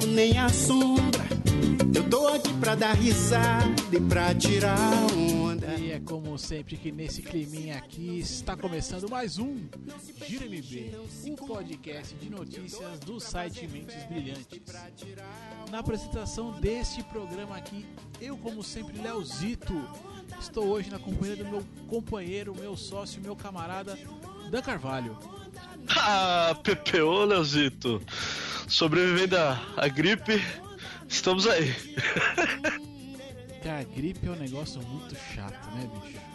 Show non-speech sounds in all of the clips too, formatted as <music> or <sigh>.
levo nem a sombra. Eu tô aqui pra dar risada e pra tirar onda. E é como sempre que nesse climinha aqui está começando mais um Giro MB, um podcast de notícias do site Mentes Brilhantes. Na apresentação deste programa aqui, eu como sempre, Leozito, estou hoje na companhia do meu companheiro, meu sócio, meu camarada, Dan Carvalho. Ah, PPO, Leozito. Sobrevivendo à gripe, estamos aí. a gripe é um negócio muito chato, né, bicho?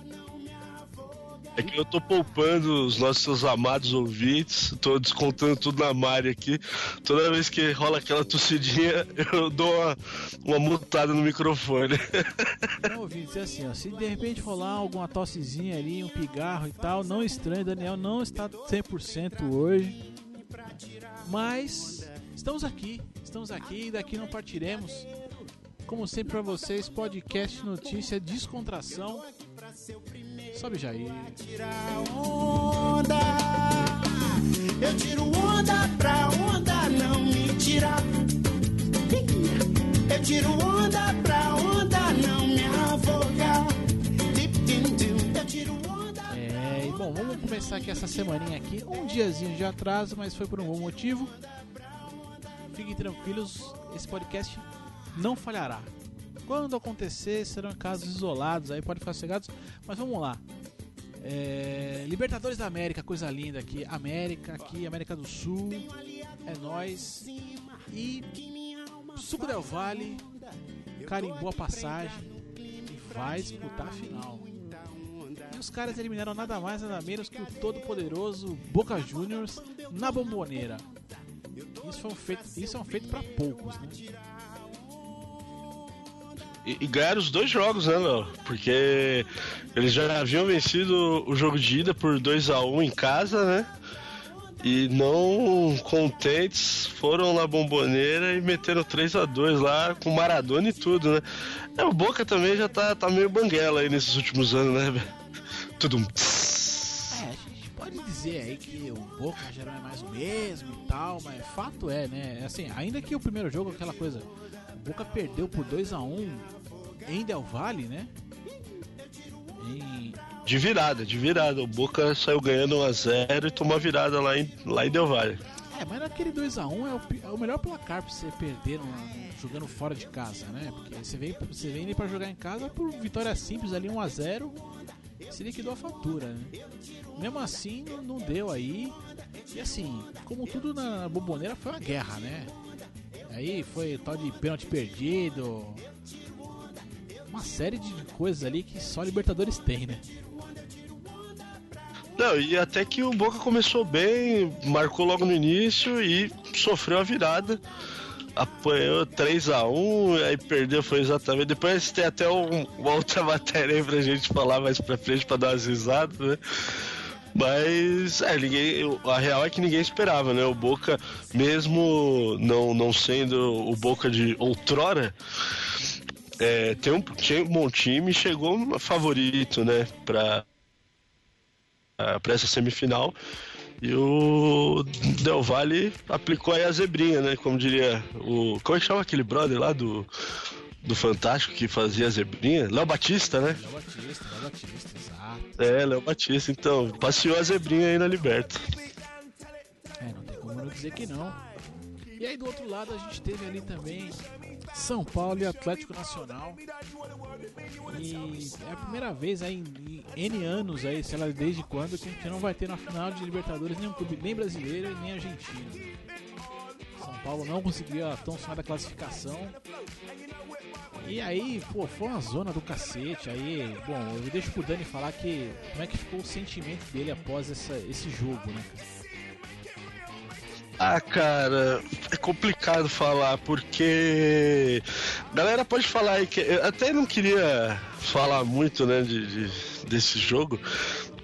É que eu tô poupando os nossos amados ouvintes, tô descontando tudo na Mari aqui. Toda vez que rola aquela tossidinha, eu dou uma, uma mutada no microfone. <laughs> Não, ouvintes, é assim, ó, se de repente rolar alguma tossezinha ali, um pigarro e tal, não estranhe, Daniel não está 100% hoje. Mas estamos aqui, estamos aqui e daqui não partiremos. Como sempre para vocês, podcast, notícia, descontração. Sobe Jair. Onda. Eu tiro onda pra onda não me tirar. Eu tiro onda pra onda não me afogar. Eu tiro onda. É, e bom, vamos começar aqui essa semaninha aqui. Um diazinho de atraso, mas foi por um bom motivo. Fiquem tranquilos, esse podcast não falhará. Quando acontecer, serão casos isolados, aí pode ficar cegados. Mas vamos lá. É, Libertadores da América, coisa linda aqui. América, aqui, América do Sul. É nós. E Suco Del Vale carimbou a passagem e vai disputar a final. E os caras eliminaram nada mais, nada menos que o todo-poderoso Boca Juniors na bomboneira. Isso, foi um feito, isso é um feito para poucos, né? E, e ganharam os dois jogos, né, Léo? Porque eles já haviam vencido o jogo de ida por 2 a 1 em casa, né? E não contentes, foram na bomboneira e meteram 3 a 2 lá com Maradona e tudo, né? É, o Boca também já tá, tá meio banguela aí nesses últimos anos, né? Tudo. É, a gente pode dizer aí que o Boca já não é mais o mesmo e tal, mas fato é, né? Assim, ainda que o primeiro jogo, aquela coisa, Boca perdeu por 2 a 1 em Del Valle, né? Em, De virada, de virada. O Boca saiu ganhando 1x0 e tomou a virada lá em, lá em Del Valle. É, mas naquele 2x1 é, é o melhor placar pra você perder jogando fora de casa, né? Porque você vem, você vem pra jogar em casa por vitória simples ali 1x0, se liquidou a fatura, né? Mesmo assim, não- não deu aí. E assim, como tudo na, na bomboneira foi uma guerra, né? Aí foi tal de pênalti perdido. Uma série de coisas ali que só Libertadores tem, né? Não, e até que o Boca começou bem, marcou logo no início e sofreu a virada. Apanhou 3x1, aí perdeu, foi exatamente. Depois tem até um- uma outra <laughs> matéria aí pra gente falar mais pra frente pra dar umas risadas, né? Mas, é, ninguém, a real é que ninguém esperava, né? O Boca, mesmo não, não sendo o Boca de outrora, é, tem um, tinha um bom time chegou favorito, né? Pra, para essa semifinal. E o Del Valle aplicou aí a zebrinha, né? Como diria o. Como é que chama aquele brother lá do, do Fantástico que fazia a zebrinha? Léo Batista, né? Léo Batista, Léo Batista, exato. É, Léo Batista. Então, passeou a zebrinha aí na Liberta. É, não tem como não dizer que não. E aí do outro lado a gente teve ali também São Paulo e Atlético Nacional. E é a primeira vez aí em, N anos aí, sei lá desde quando, que a gente não vai ter na final de Libertadores nenhum clube nem brasileiro e nem argentino. São Paulo não conseguiu a tão sonhada classificação. E aí, pô, foi uma zona do cacete. Aí, bom, eu deixo pro Dani falar que como é que ficou o sentimento dele após essa, esse jogo, né? Ah, cara, é complicado falar porque. Galera pode falar aí que. Eu até não queria falar muito, né, de, de- desse jogo,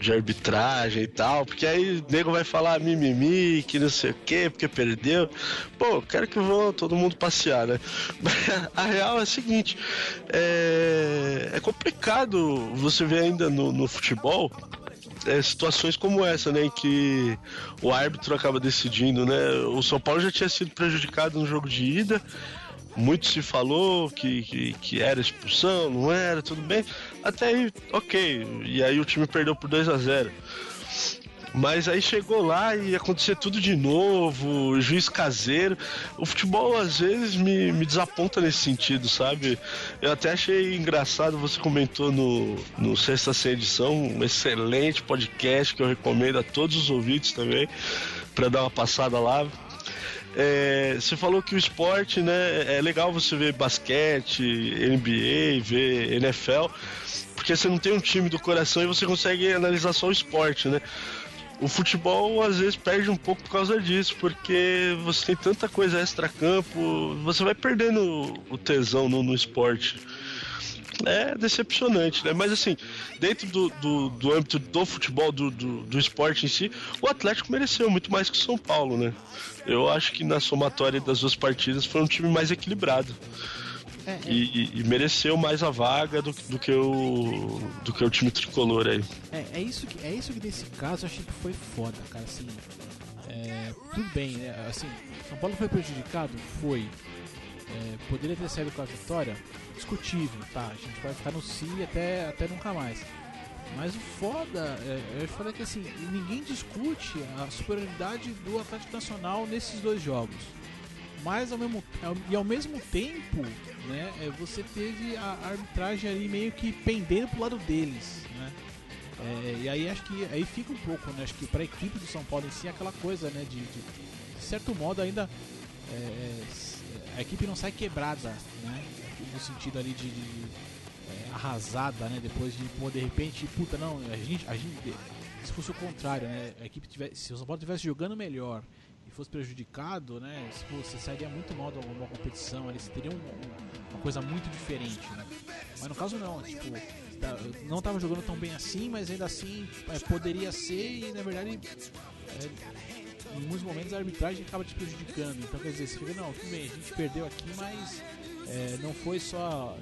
de arbitragem e tal, porque aí o nego vai falar mimimi, que não sei o que, porque perdeu. Pô, quero que vão todo mundo passear, né? <laughs> A real é a seguinte: é, é complicado você ver ainda no, no futebol é, situações como essa, né? Em que o árbitro acaba decidindo, né? O São Paulo já tinha sido prejudicado no jogo de ida. Muito se falou que, que, que era expulsão, não era, tudo bem. Até aí, ok. E aí o time perdeu por 2 a 0 mas aí chegou lá e acontecer tudo de novo, juiz caseiro. O futebol às vezes me, me desaponta nesse sentido, sabe? Eu até achei engraçado, você comentou no, no Sexta Sem Edição, um excelente podcast que eu recomendo a todos os ouvintes também, para dar uma passada lá. É, você falou que o esporte, né, é legal você ver basquete, NBA, ver NFL, porque você não tem um time do coração e você consegue analisar só o esporte, né? o futebol às vezes perde um pouco por causa disso, porque você tem tanta coisa extra-campo, você vai perdendo o tesão no, no, esporte. É decepcionante, né? Mas assim, dentro do, do, do âmbito do futebol, do, do, do, esporte em si, o Atlético mereceu muito mais que o São Paulo, né? Eu acho que na somatória das duas partidas foi um time mais equilibrado. É, é. E, e, mereceu mais a vaga do, do, que o do que o time tricolor aí. É, é isso que é isso que nesse caso eu achei que foi foda, cara. Assim, é, tudo bem, né? Assim, São Paulo foi prejudicado, foi. É, poderia ter saído com a vitória, discutível, tá? A gente vai ficar no si até até nunca mais. Mas o foda, é, eu falei que assim, ninguém discute a superioridade do Atlético Nacional nesses dois jogos mas ao mesmo, e ao mesmo tempo, né, é, você teve a arbitragem ali meio que pendendo pro lado deles, né? É, e aí acho que aí fica um pouco, né? Acho que para a equipe do São Paulo em si é aquela coisa, né? De, de, de certo modo ainda é, é, a equipe não sai quebrada, né? No sentido ali de, de é, arrasada, né? Depois de pô, de repente, puta, não, a gente, a gente se fosse o contrário, né? A equipe tivesse, se o São Paulo estivesse jogando melhor e fosse prejudicado, né? Você sairia muito mal de uma competição, ali, você teria um, uma coisa muito diferente, né? Mas no caso não, tipo, tá, não estava jogando tão bem assim, mas ainda assim é, poderia ser e na verdade é, em muitos momentos a arbitragem acaba te prejudicando. Então quer dizer, você fica, não, tudo bem, a gente perdeu aqui, mas é, não foi só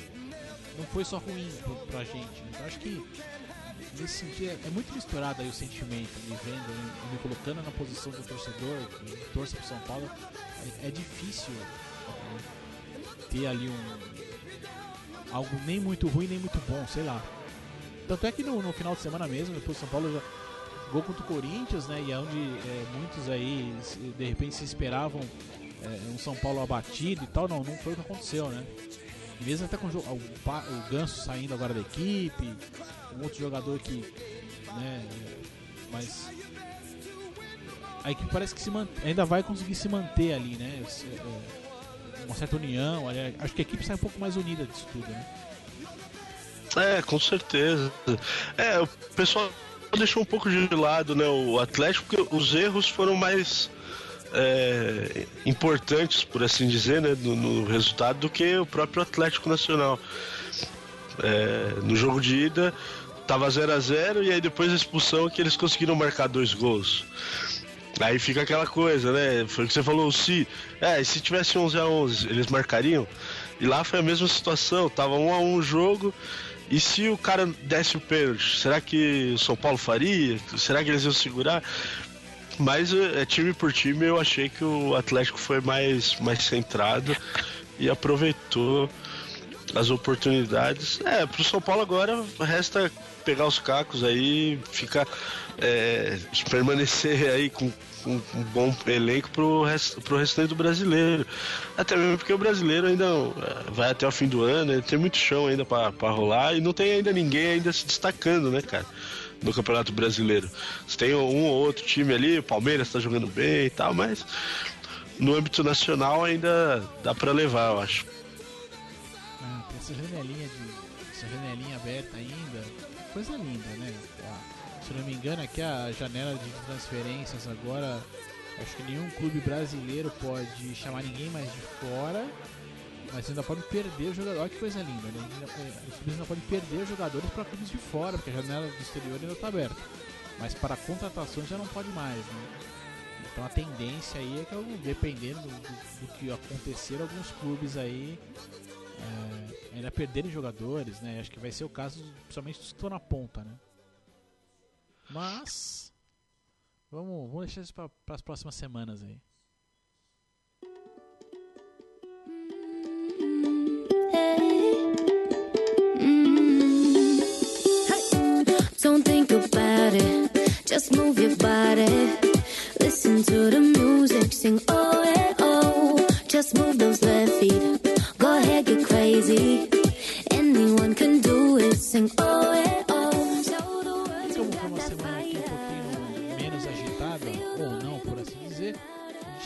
não foi só ruim pra, gente. Então acho que nesse sentido, é, é muito misturado aí o sentimento, me vendo, me colocando na posição do torcedor, que torce pro São Paulo, é, é difícil é, ter ali um algo nem muito ruim nem muito bom, sei lá. Tanto é que no, no final de semana mesmo, depois o São Paulo já gol contra o Corinthians, né? E é onde é, muitos aí de repente se esperavam é, um São Paulo abatido e tal, não, não foi o que aconteceu, né? mesmo até com o, o, o Ganso saindo agora da equipe, um outro jogador que. Né, mas. A equipe parece que se ainda vai conseguir se manter ali, né? É, uma certa união. Acho que a equipe sai um pouco mais unida disso tudo, né? É, com certeza. É, o pessoal deixou um pouco de lado, né, o Atlético, porque os erros foram mais é, importantes, por assim dizer, né, no, no, resultado do que o próprio Atlético Nacional. É, no jogo de ida tava 0 a 0 e aí depois da expulsão que eles conseguiram marcar dois gols. Aí fica aquela coisa, né? Foi o que você falou, se, é, se tivesse 11 a 11 eles marcariam. E lá foi a mesma situação, tava 1 a 1 o jogo. E se o cara desse o pênalti, será que o São Paulo faria? Será que eles iam segurar? Mas é, time por time eu achei que o Atlético foi mais, mais centrado e aproveitou as oportunidades. É, pro São Paulo agora resta pegar os cacos aí, ficar. É, permanecer aí com, com, um bom elenco pro, rest, pro restante do brasileiro. Até mesmo porque o brasileiro ainda é, vai até o fim do ano, né? tem muito chão ainda para rolar e não tem ainda ninguém ainda se destacando, né, cara? no Campeonato Brasileiro. Você tem um ou outro time ali, o Palmeiras está jogando bem e tal, mas no âmbito nacional ainda dá para levar, eu acho. Ah, essa janelinha de. essa janelinha aberta ainda. Coisa linda, né? Se não me engano, aqui a janela de transferências agora. Acho que nenhum clube brasileiro pode chamar ninguém mais de fora mas ainda pode perder jogador. Olha que coisa linda, né? Ainda, os clubes ainda podem perder jogadores para clubes de fora, porque a janela do exterior ainda está aberta. Mas para contratações já não pode mais, né? Então a tendência aí é que, dependendo do, do, que acontecer, alguns clubes aí é, ainda perderem jogadores, né? Acho que vai ser o caso, principalmente que estão na ponta, né? Mas vamos, vamos deixar isso para as próximas semanas aí. Don't think about it, just move your body. Listen to the music, sing oh yeah, oh. Just move those left feet, go ahead, get crazy. Anyone can do it, sing oh yeah, oh.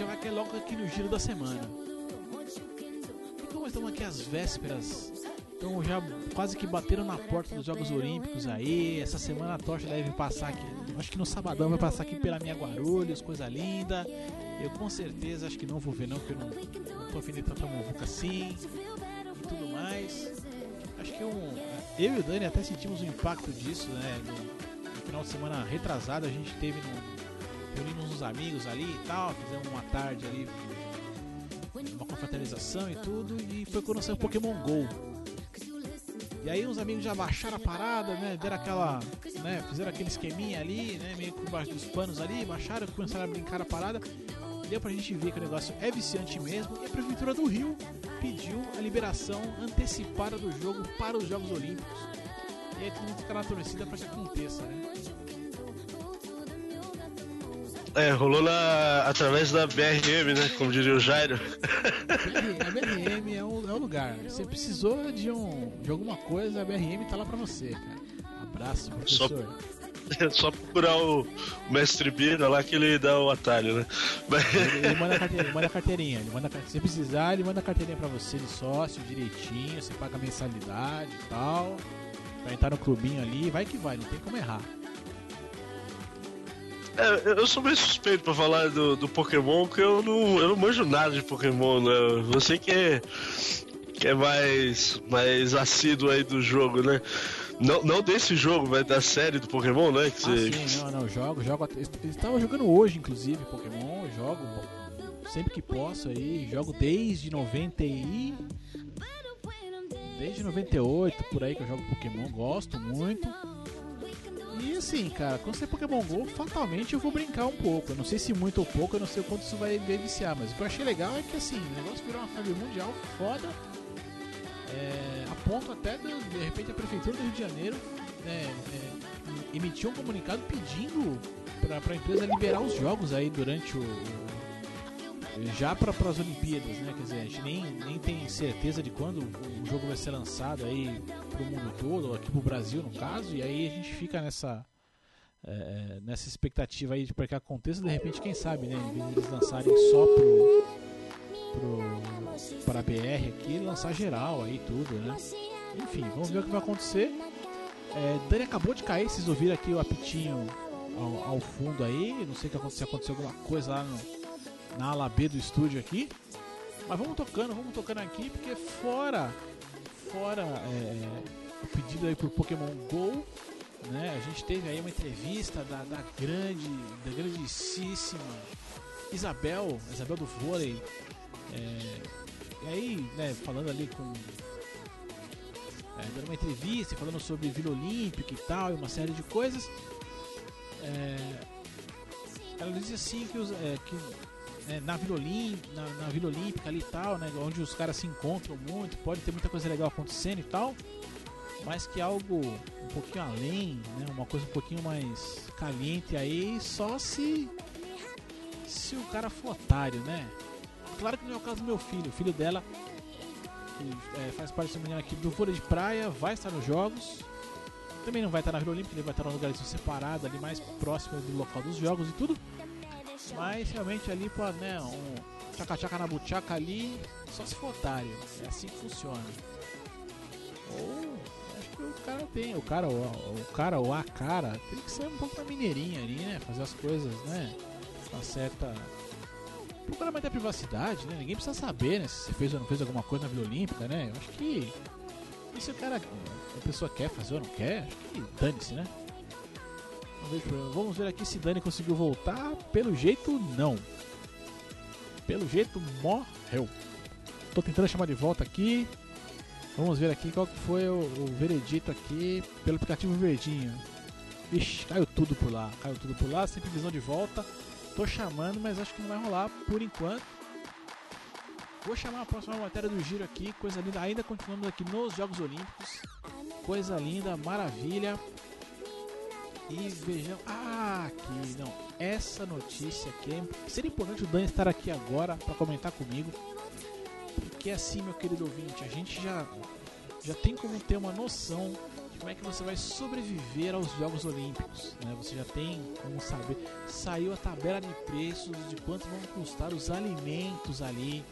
Vai cair logo aqui no giro da semana. E como estamos aqui às vésperas então já quase que bateram na porta dos Jogos Olímpicos aí. Essa semana a tocha deve passar aqui. Acho que no sabadão vai passar aqui pela minha Guarulhos, coisa linda. Eu com certeza acho que não vou ver não, porque eu não, não tô afim de tanta muvuca assim e tudo mais. Acho que um, eu e o Dani até sentimos o impacto disso, né? No, no final de semana retrasado a gente teve no, reunimos uns amigos ali e tal, fizemos uma tarde ali uma confraternização e tudo, e foi quando saiu Pokémon GO. E aí uns amigos já baixaram a parada, né? Deram aquela. Né? Fizeram aquele esqueminha ali, né? Meio por baixo dos panos ali, baixaram, começaram a brincar a parada. Deu pra gente ver que o negócio é viciante mesmo. E a Prefeitura do Rio pediu a liberação antecipada do jogo para os Jogos Olímpicos. E aí todo mundo fica na torcida pra que aconteça, né? É, rolou na, através da BRM, né? Como diria o Jairo. A BRM é o, é o lugar. Você precisou de, um, de alguma coisa, a BRM tá lá pra você, cara. Abraço, professor. Só, <laughs> é só procurar o, mestre Bira lá que ele dá o atalho, né? Ele, ele, manda, a carteirinha, ele manda a carteirinha. Ele manda, se precisar, ele manda a carteirinha pra você de sócio, direitinho. Você paga mensalidade e tal. Vai entrar no clubinho ali, vai que vai, não tem como errar. É, eu sou meio suspeito pra falar do, do Pokémon, porque eu não, eu não manjo nada de Pokémon, né? Você que é, que é mais, mais assíduo aí do jogo, né? Não, não desse jogo, mas da série do Pokémon, né? Que ah, você... sim, não, não, jogo, jogo. Eles estavam jogando hoje, inclusive, Pokémon, jogo sempre que posso aí, jogo desde 90 e. Desde 98 por aí que eu jogo Pokémon, gosto muito. E assim, cara, quando você é Pokémon GO, fatalmente eu vou brincar um pouco. Eu não sei se muito ou pouco, eu não sei o quanto isso vai viciar, mas o que eu achei legal é que assim, o negócio virou uma febre mundial foda. É, a ponto até de, de repente a prefeitura do Rio de Janeiro né, é, emitiu um comunicado pedindo para a empresa liberar os jogos aí durante o, o já para as Olimpíadas, né? Quer dizer, a gente nem, nem tem certeza de quando o jogo vai ser lançado aí pro mundo todo, aqui pro Brasil no caso, e aí a gente fica nessa é, nessa expectativa aí de para que aconteça, de repente, quem sabe, né? Eles lançarem só pro, pro para a BR aqui, lançar geral aí tudo, né? Enfim, vamos ver o que vai acontecer. É, Dani acabou de cair, vocês ouviram aqui o apitinho ao, ao fundo aí, não sei que aconteceu, aconteceu alguma coisa lá no, na ala B do estúdio aqui. Mas vamos tocando, vamos tocando aqui, porque fora fora é, o pedido aí por Pokémon GO, né? A gente teve aí uma entrevista da, da grande, da grandíssima Isabel, Isabel do vôlei. É, e aí, né, falando ali com. É, dando uma entrevista, falando sobre Vila Olímpica e tal, e uma série de coisas. É, ela dizia assim que, os, é, que né, na, Vila Olímpica, na, na, Vila Olímpica ali e tal, né, onde os caras se encontram muito, pode ter muita coisa legal acontecendo e tal, mas que algo um pouquinho além, né, uma coisa um pouquinho mais caliente aí, só se se o cara for otário, né? Claro que não é o caso do meu filho, o filho dela que é, faz parte menino aqui do vôlei de praia, vai estar nos jogos. Também não vai estar na Vila Olímpica, ele vai estar num lugar separado ali mais próximo do local dos jogos e tudo. Mas realmente ali, pô, né, um tchaca-tchaca na buchaca ali, só se for otário. É assim que funciona. Ou acho que o cara tem, o cara, o, o cara ou a cara, tem que ser um pouco da mineirinha ali, né? Fazer as coisas, né? Uma certa. Procurar mais da privacidade, né? Ninguém precisa saber, né? Se você fez ou não fez alguma coisa na Vila Olímpica, né? Eu acho que. E se o cara. A pessoa quer fazer ou não quer, acho que dane-se, né? Vamos ver aqui se Dani conseguiu voltar. Pelo jeito, não. Pelo jeito, morreu. Tô tentando chamar de volta aqui. Vamos ver aqui qual foi o, o veredito aqui pelo aplicativo Verdinho. Ixi, caiu tudo por lá. Caiu tudo por lá, sem previsão de volta. Tô chamando, mas acho que não vai rolar por enquanto. Vou chamar a próxima matéria do giro aqui, coisa linda. Ainda continuamos aqui nos Jogos Olímpicos. Coisa linda, maravilha. E vejam. Ah, aqui, não. Essa notícia aqui é. Seria importante o Dan estar aqui agora para comentar comigo. Porque assim, meu querido ouvinte, a gente já, já tem como ter uma noção de como é que você vai sobreviver aos Jogos Olímpicos. Né? Você já tem como saber. Saiu a tabela de preços de quanto vão custar os alimentos ali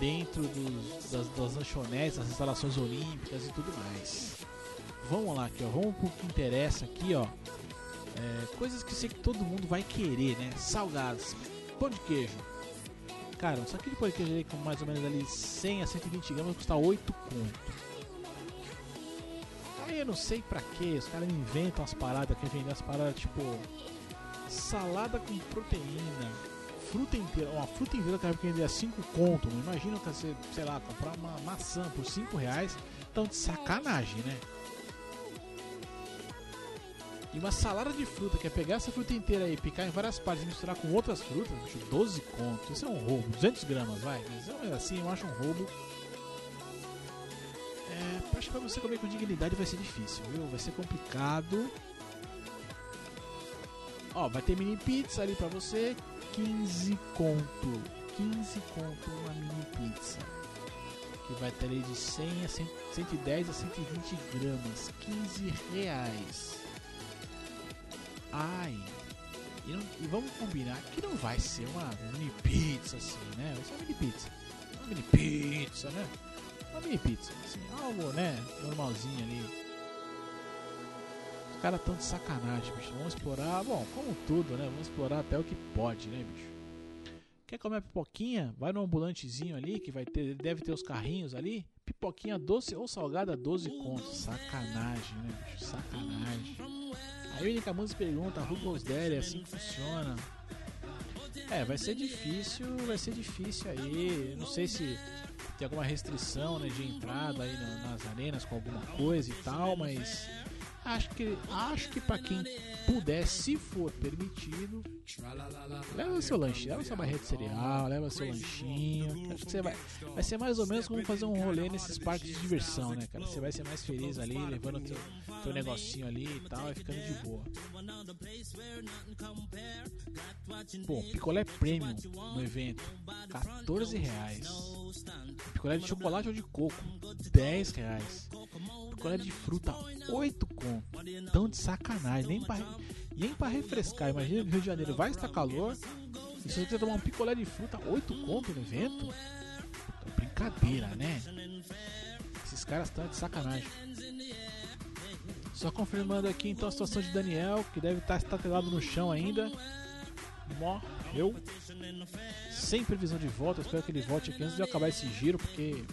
dentro dos, das, das lanchonetes, das instalações olímpicas e tudo mais. Vamos lá aqui, ó. Vamos pro que interessa aqui, ó. É, coisas que sei que todo mundo vai querer, né? Salgados, pão de queijo. Cara, só que de pão de queijo com mais ou menos ali 100 a 120 gramas custa 8 conto. Aí eu não sei pra que, os caras inventam as paradas, quer vender as paradas tipo salada com proteína, fruta inteira, uma fruta inteira que vender a 5 conto. Imagina você, sei lá, comprar uma maçã por 5 reais, então de sacanagem, né? E uma salada de fruta, que é pegar essa fruta inteira aí, picar em várias partes e misturar com outras frutas, bicho, 12 contos. Isso é um roubo. 200 gramas, vai. Mas assim, eu acho um roubo. É, acho que pra você comer com dignidade vai ser difícil, viu? Vai ser complicado. Ó, vai ter mini pizza ali pra você. 15 conto. 15 conto uma mini pizza. Que vai ter ali de 100 a 100, 110 a 120 gramas. 15 reais. Ai. E, não, e, vamos combinar que não vai ser uma mini pizza assim, né? Vai ser uma mini pizza. Uma mini pizza, né? Uma mini pizza, assim, algo, né? Normalzinho ali. Os caras tão de sacanagem, bicho. Vamos explorar, bom, como tudo, né? Vamos explorar até o que pode, né, bicho? Quer comer pipoquinha? Vai no ambulantezinho ali, que vai ter, deve ter os carrinhos ali. Pipoquinha doce ou salgada 12 contos. Sacanagem, né, bicho? Sacanagem. Aí Única Música pergunta, Rubens Deli, é assim funciona? É, vai ser difícil, vai ser difícil aí. Não sei se tem alguma restrição né, de entrada aí nas arenas com alguma coisa e tal, mas acho que acho que para quem puder, se for permitido, leva seu lanche, leva sua barreira de cereal, leva seu lanchinho. Acho que você vai, vai ser mais ou menos como fazer um rolê nesses parques de diversão, né, cara? Você vai ser mais feliz ali, levando teu, teu negocinho ali e tal, e ficando de boa. Pô, picolé premium no evento, 14 reais. Picolé de chocolate ou de coco, 10 reais. Picolé de fruta, 8 conto. Tão de sacanagem, nem pra, nem pra refrescar. Imagina que Rio de Janeiro vai estar calor. E se você tomar um picolé de fruta, 8 conto no evento? Brincadeira, né? Esses caras estão de sacanagem. Só confirmando aqui então a situação de Daniel, que deve estar estatelado no chão ainda. Morreu. Sem previsão de volta. Espero que ele volte aqui antes de eu acabar esse giro, porque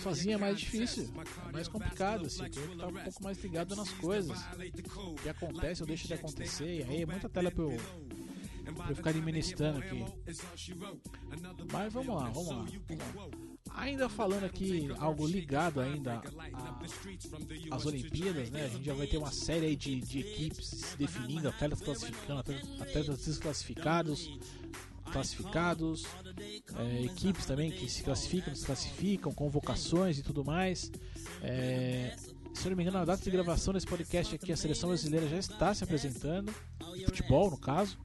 sozinho é mais difícil, é mais complicado, assim, tem que estar um pouco mais ligado nas coisas. O que acontece ou deixa de acontecer, e aí é muita tela pra eu, pra eu ficar administrando aqui. Mas vamos lá, vamos lá. Vamos lá. Ainda falando aqui algo ligado ainda às Olimpíadas, né? A gente já vai ter uma série de, de equipes se definindo, atletas classificando, atletas desclassificados, classificados, é, equipes também que se classificam, desclassificam, convocações e tudo mais. É, se eu não me engano, na data de gravação desse podcast aqui, a seleção brasileira já está se apresentando, futebol no caso.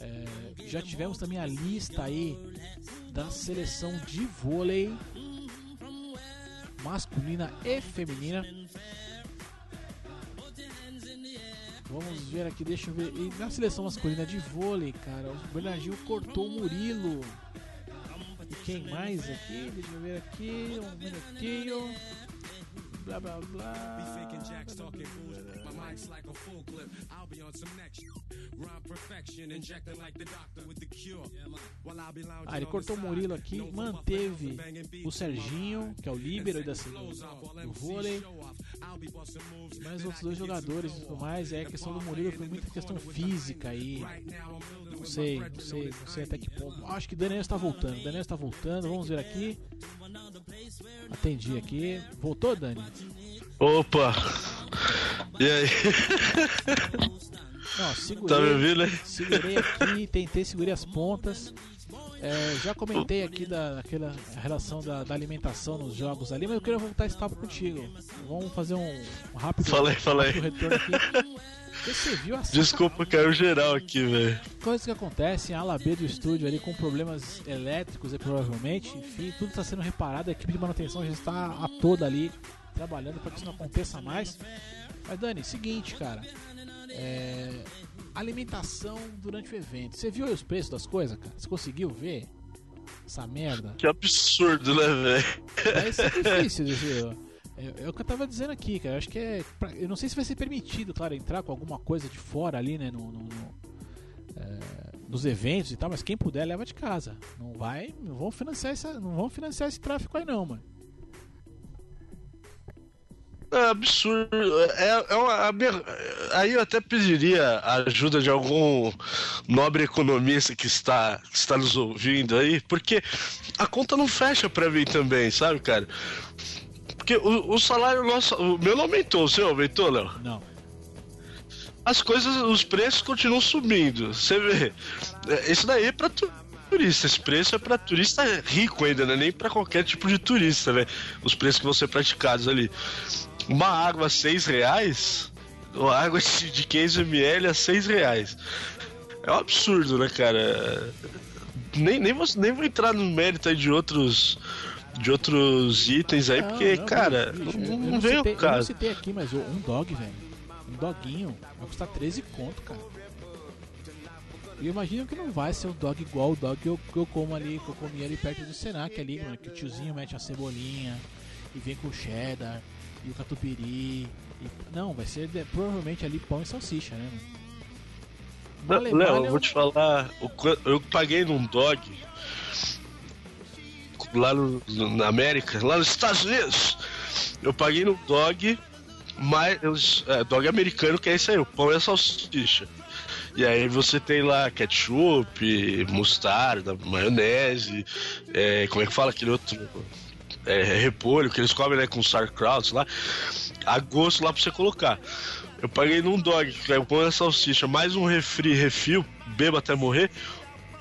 É, já tivemos também a lista aí da seleção de vôlei masculina e feminina. Vamos ver aqui, deixa eu ver. E na seleção masculina de vôlei, cara, o Bernardinho cortou o Murilo. E quem mais aqui? Deixa eu ver aqui, um minutinho. Blá blá blá. Ah, ele cortou o Murilo aqui, manteve o Serginho, que é o líbero da, do, vôlei, mais outros dois jogadores e tudo mais. É a questão do Murilo foi muita questão física aí. Não sei, não sei, não sei até que ponto. Acho que Daniel está voltando. Daniel está voltando. Vamos ver aqui. Atendi aqui. Voltou, Dani? Opa! E aí? Não, segurei, Tá me ouvindo, segurei aqui, tentei, segurei as pontas. É, já comentei aqui da, daquela relação da, da alimentação nos jogos ali, mas eu queria voltar esse papo contigo. Vamos fazer um, um rápido, aí. rápido retorno aqui. Você viu as Desculpa, caiu geral aqui, velho. coisas que acontecem, a ala B do estúdio ali com problemas elétricos provavelmente, enfim, tudo está sendo reparado, a equipe de manutenção já está a toda ali trabalhando para que isso não aconteça mais. Mas Dani, seguinte, cara, é, alimentação durante o evento. Você viu aí os preços das coisas, cara? Você conseguiu ver essa merda? Que absurdo, né, velho? Vai ser difícil ver. É, é o que eu tava dizendo aqui, cara. Eu acho que é. pra- eu não sei se vai ser permitido, claro, entrar com alguma coisa de fora ali, né? No, no- no, é, nos eventos e tal, mas quem puder leva de casa. Não vai. Não vão financiar, essa, não vão financiar esse tráfico aí não, mano. É absurdo. É, é uma Aí eu até pediria a ajuda de algum nobre economista que está, que está nos ouvindo aí, porque a conta não fecha pra mim também, sabe, cara? Porque o, o salário nosso. O meu não aumentou, o seu aumentou, Léo? Não. As coisas, os preços continuam subindo. Você vê. é, Isso daí é pra tu- turista. Esse preço é pra turista rico ainda, não é nem pra qualquer tipo de turista, né? Os preços que vão ser praticados ali. Uma água a 6 reais, uma água de de 15 ml a 6 reais. É um absurdo, né, cara? Nem, nem, vou, nem vou entrar no mérito aí de outros. De outros itens aí, Não, porque, não, cara, bicho, não, não citei, o Eu não caso. citei aqui, mas um dog, velho. Um doguinho vai custar 13 conto, cara. E eu imagino que não vai ser um dog igual o dog que eu, que eu como ali, que eu comi ali perto do Senac ali, mano. Que o tiozinho mete a cebolinha e vem com o cheddar e o catupiry. e- não, vai ser de- provavelmente ali pão e salsicha, né, Léo, vale eu vou te falar, eu paguei num dog lá no- na América, lá nos Estados Unidos. Eu paguei num dog, mas é, dog americano que é isso aí, o pão e a salsicha. E aí você tem lá ketchup, mostarda, maionese, é, como é que fala aquele outro? É, repolho que eles comem né, com sauerkraut lá, a gosto lá pra você colocar. Eu paguei num dog, que é o pão e a salsicha, mais um refri, refil, beba até morrer,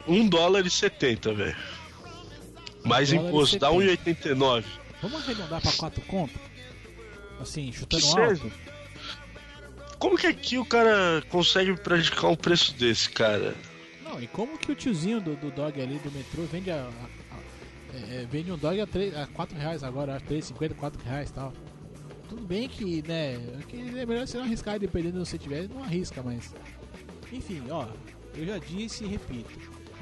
um dólar e setenta, velho. Mais imposto, dá 70. 1,89. Vamos arredondar pra 4 conto? Assim, chutando Que alto. seja. Como que aqui o cara consegue praticar um preço desse, cara? Não, e como que o tiozinho do, do dog ali do metrô vende a- a- é, é, vende um dog a, 3, a 4 reais agora, acho 3,50, 4 reais e tal. Tudo bem que, né, que é melhor você não arriscar, dependendo se você tiver, não arrisca, mas... Enfim, ó, eu já disse e repito,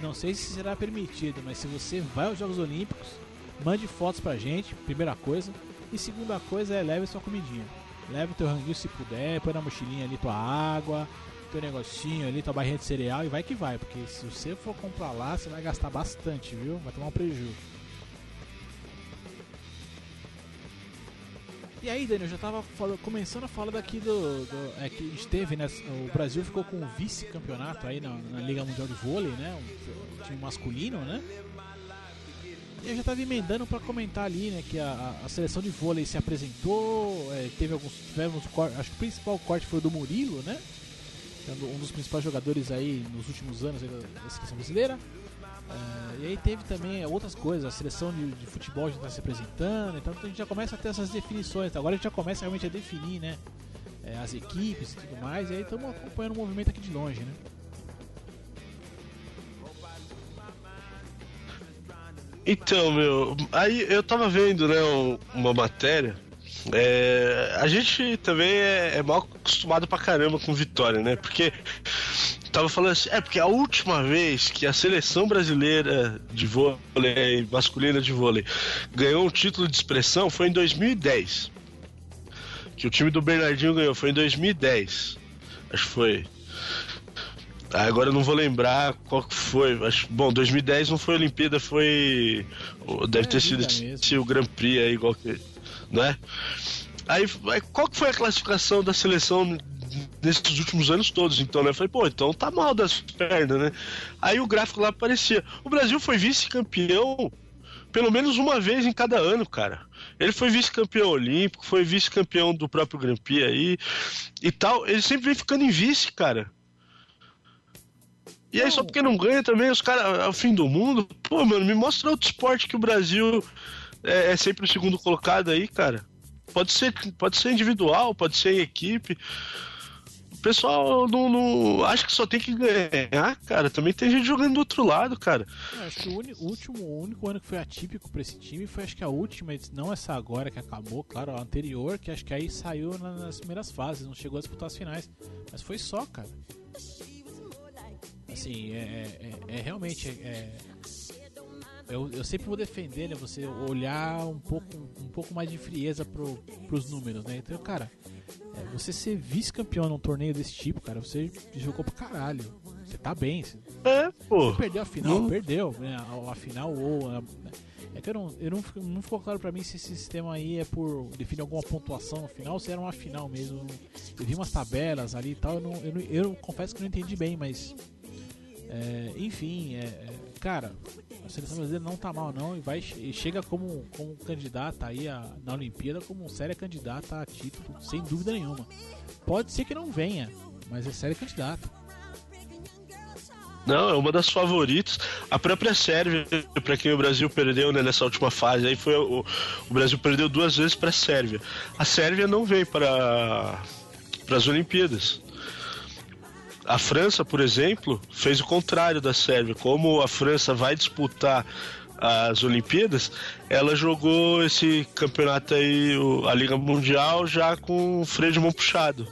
não sei se será permitido, mas se você vai aos Jogos Olímpicos, mande fotos pra gente, primeira coisa, e segunda coisa é leve sua comidinha. Leve teu ranguinho se puder, põe na mochilinha ali tua água, teu negocinho ali, tua barrinha de cereal e vai que vai, porque se você for comprar lá, você vai gastar bastante, viu? Vai tomar um prejuízo. E aí, Daniel, eu já tava fala- começando a falar daqui do, do- É que a gente teve, né? O Brasil ficou com o vice-campeonato aí na, na Liga Mundial de Vôlei, né? Um, time masculino, né? E eu já tava emendando pra comentar ali, né? Que a, a- seleção de vôlei se apresentou, é, teve alguns. Tivemos cor- acho que o principal corte foi o do Murilo, né? Um dos principais jogadores aí nos últimos anos da seleção brasileira. É, e aí teve também outras coisas, a seleção de, de futebol já está se apresentando, então a gente já começa a ter essas definições. Agora a gente já começa realmente a definir, né? é, as equipes e tudo mais, e aí estamos acompanhando o movimento aqui de longe, né? Então, meu, aí eu tava vendo, né, um- uma matéria. É, a gente também é, é mal acostumado pra caramba com vitória, né? Porque tava falando assim, é porque a última vez que a seleção brasileira de vôlei, masculina de vôlei, ganhou um título de expressão foi em 2010. Que o time do Bernardinho ganhou, foi em 2010. Acho que foi. Ah, Agora eu não vou lembrar qual que foi. Acho, bom, 2010 não foi Olimpíada, foi. Deve É, ter sido o Grand Prix aí, igual que. Né? Aí, qual que foi a classificação da seleção nesses últimos anos todos? Então, né? Eu falei, pô, então tá mal das pernas, né? Aí o gráfico lá aparecia. O Brasil foi vice-campeão pelo menos uma vez em cada ano, cara. Ele foi vice-campeão olímpico, foi vice-campeão do próprio Grand Prix aí e tal. Ele sempre vem ficando em vice, cara. E aí, só porque não ganha também, os caras, é o fim do mundo. Pô, mano, me mostra outro esporte que o Brasil é, é sempre o segundo colocado aí, cara. Pode ser, pode ser individual, pode ser em equipe. Pessoal não, não que só tem que ganhar, cara. Também tem gente jogando do outro lado, cara. Acho que o, o último, o único ano que foi atípico pra esse time foi acho que a última, não essa agora que acabou, claro, a anterior, que acho que aí saiu nas primeiras fases, não chegou a disputar as finais. Mas foi só, cara. Assim, é, é, é realmente. É, eu, eu sempre vou defender, né? Você olhar um pouco, um pouco mais de frieza pro, pros números, né? Então, cara, é, você ser vice-campeão num torneio desse tipo, cara, você jogou pro caralho. Você tá bem. Você, é, pô. Você perdeu a final, perdeu, né? A, a final ou. A, é que eu não, eu não, não ficou claro pra mim se esse sistema aí é por definir alguma pontuação no final ou se era uma final mesmo. Eu vi umas tabelas ali e tal, eu, não, eu, não, eu confesso que não entendi bem, mas. É, enfim, é, é, cara, a seleção brasileira não tá mal não e vai e chega como, como candidata aí a, na Olimpíada como séria candidata a título, sem dúvida nenhuma. Pode ser que não venha, mas é séria candidata. Não, é uma das favoritas. A própria Sérvia, para quem o Brasil perdeu né, nessa última fase, aí foi o, o Brasil perdeu duas vezes para a Sérvia. A Sérvia não para para as Olimpíadas. A França, por exemplo, fez o contrário da Sérvia. Como a França vai disputar as Olimpíadas, ela jogou esse campeonato aí, a Liga Mundial, já com o freio de mão puxado.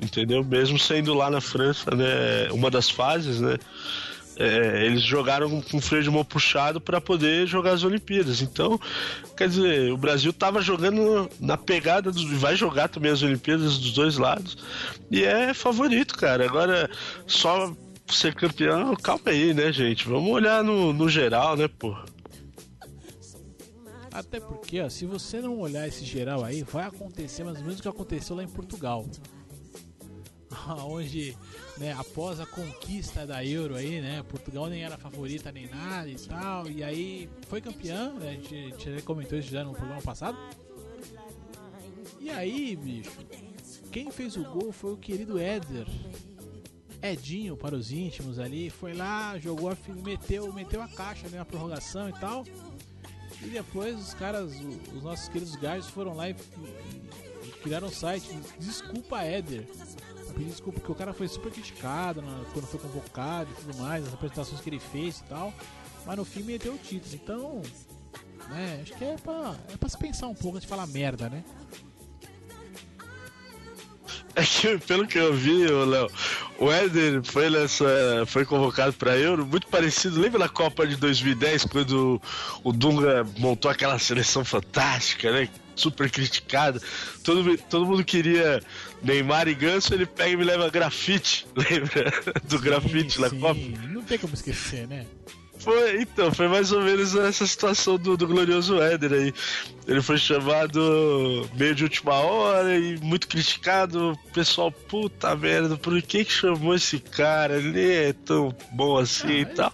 Entendeu? Mesmo sendo lá na França, né, uma das fases, né? É, eles jogaram com freio de mão puxado para poder jogar as Olimpíadas. Então, quer dizer, o Brasil estava jogando na pegada do, vai jogar também as Olimpíadas dos dois lados e é favorito, cara. Agora só ser campeão, calma aí, né, gente? Vamos olhar no, no geral, né, pô? Até porque, ó, se você não olhar esse geral aí, vai acontecer mais ou menos o que aconteceu lá em Portugal. <laughs> Onde né, após a conquista da Euro aí, né, Portugal nem era favorita nem nada e tal, e aí foi campeã, né, a gente, a comentou isso já no programa passado. E aí, bicho, quem fez o gol foi o querido Éder. Edinho para os íntimos ali, foi lá, jogou meteu, meteu a caixa na prorrogação e tal. E depois os caras, os nossos queridos gajos foram lá e, e criaram um site, desculpa Éder pedir desculpa porque o cara foi super criticado na, quando foi convocado e tudo mais, as apresentações que ele fez e tal. Mas no fim meteu o título. Então, né, acho que é pra, é pra se pensar um pouco antes de falar merda, né? É que, pelo que eu vi, Léo, o Éder foi, nessa, foi convocado para Euro, muito parecido. Lembra da Copa de 2010, quando o Dunga montou aquela seleção fantástica, né? Super criticada. Todo, todo mundo queria Neymar e Ganso, ele pega e me leva grafite. <laughs> Lembra do grafite na Copa? Não tem como esquecer, né? Foi, então, foi mais ou menos essa situação do, do glorioso Éder aí. Ele foi chamado meio de última hora e muito criticado. O pessoal, puta merda, por que que chamou esse cara? Ele é tão bom assim ah, e tal.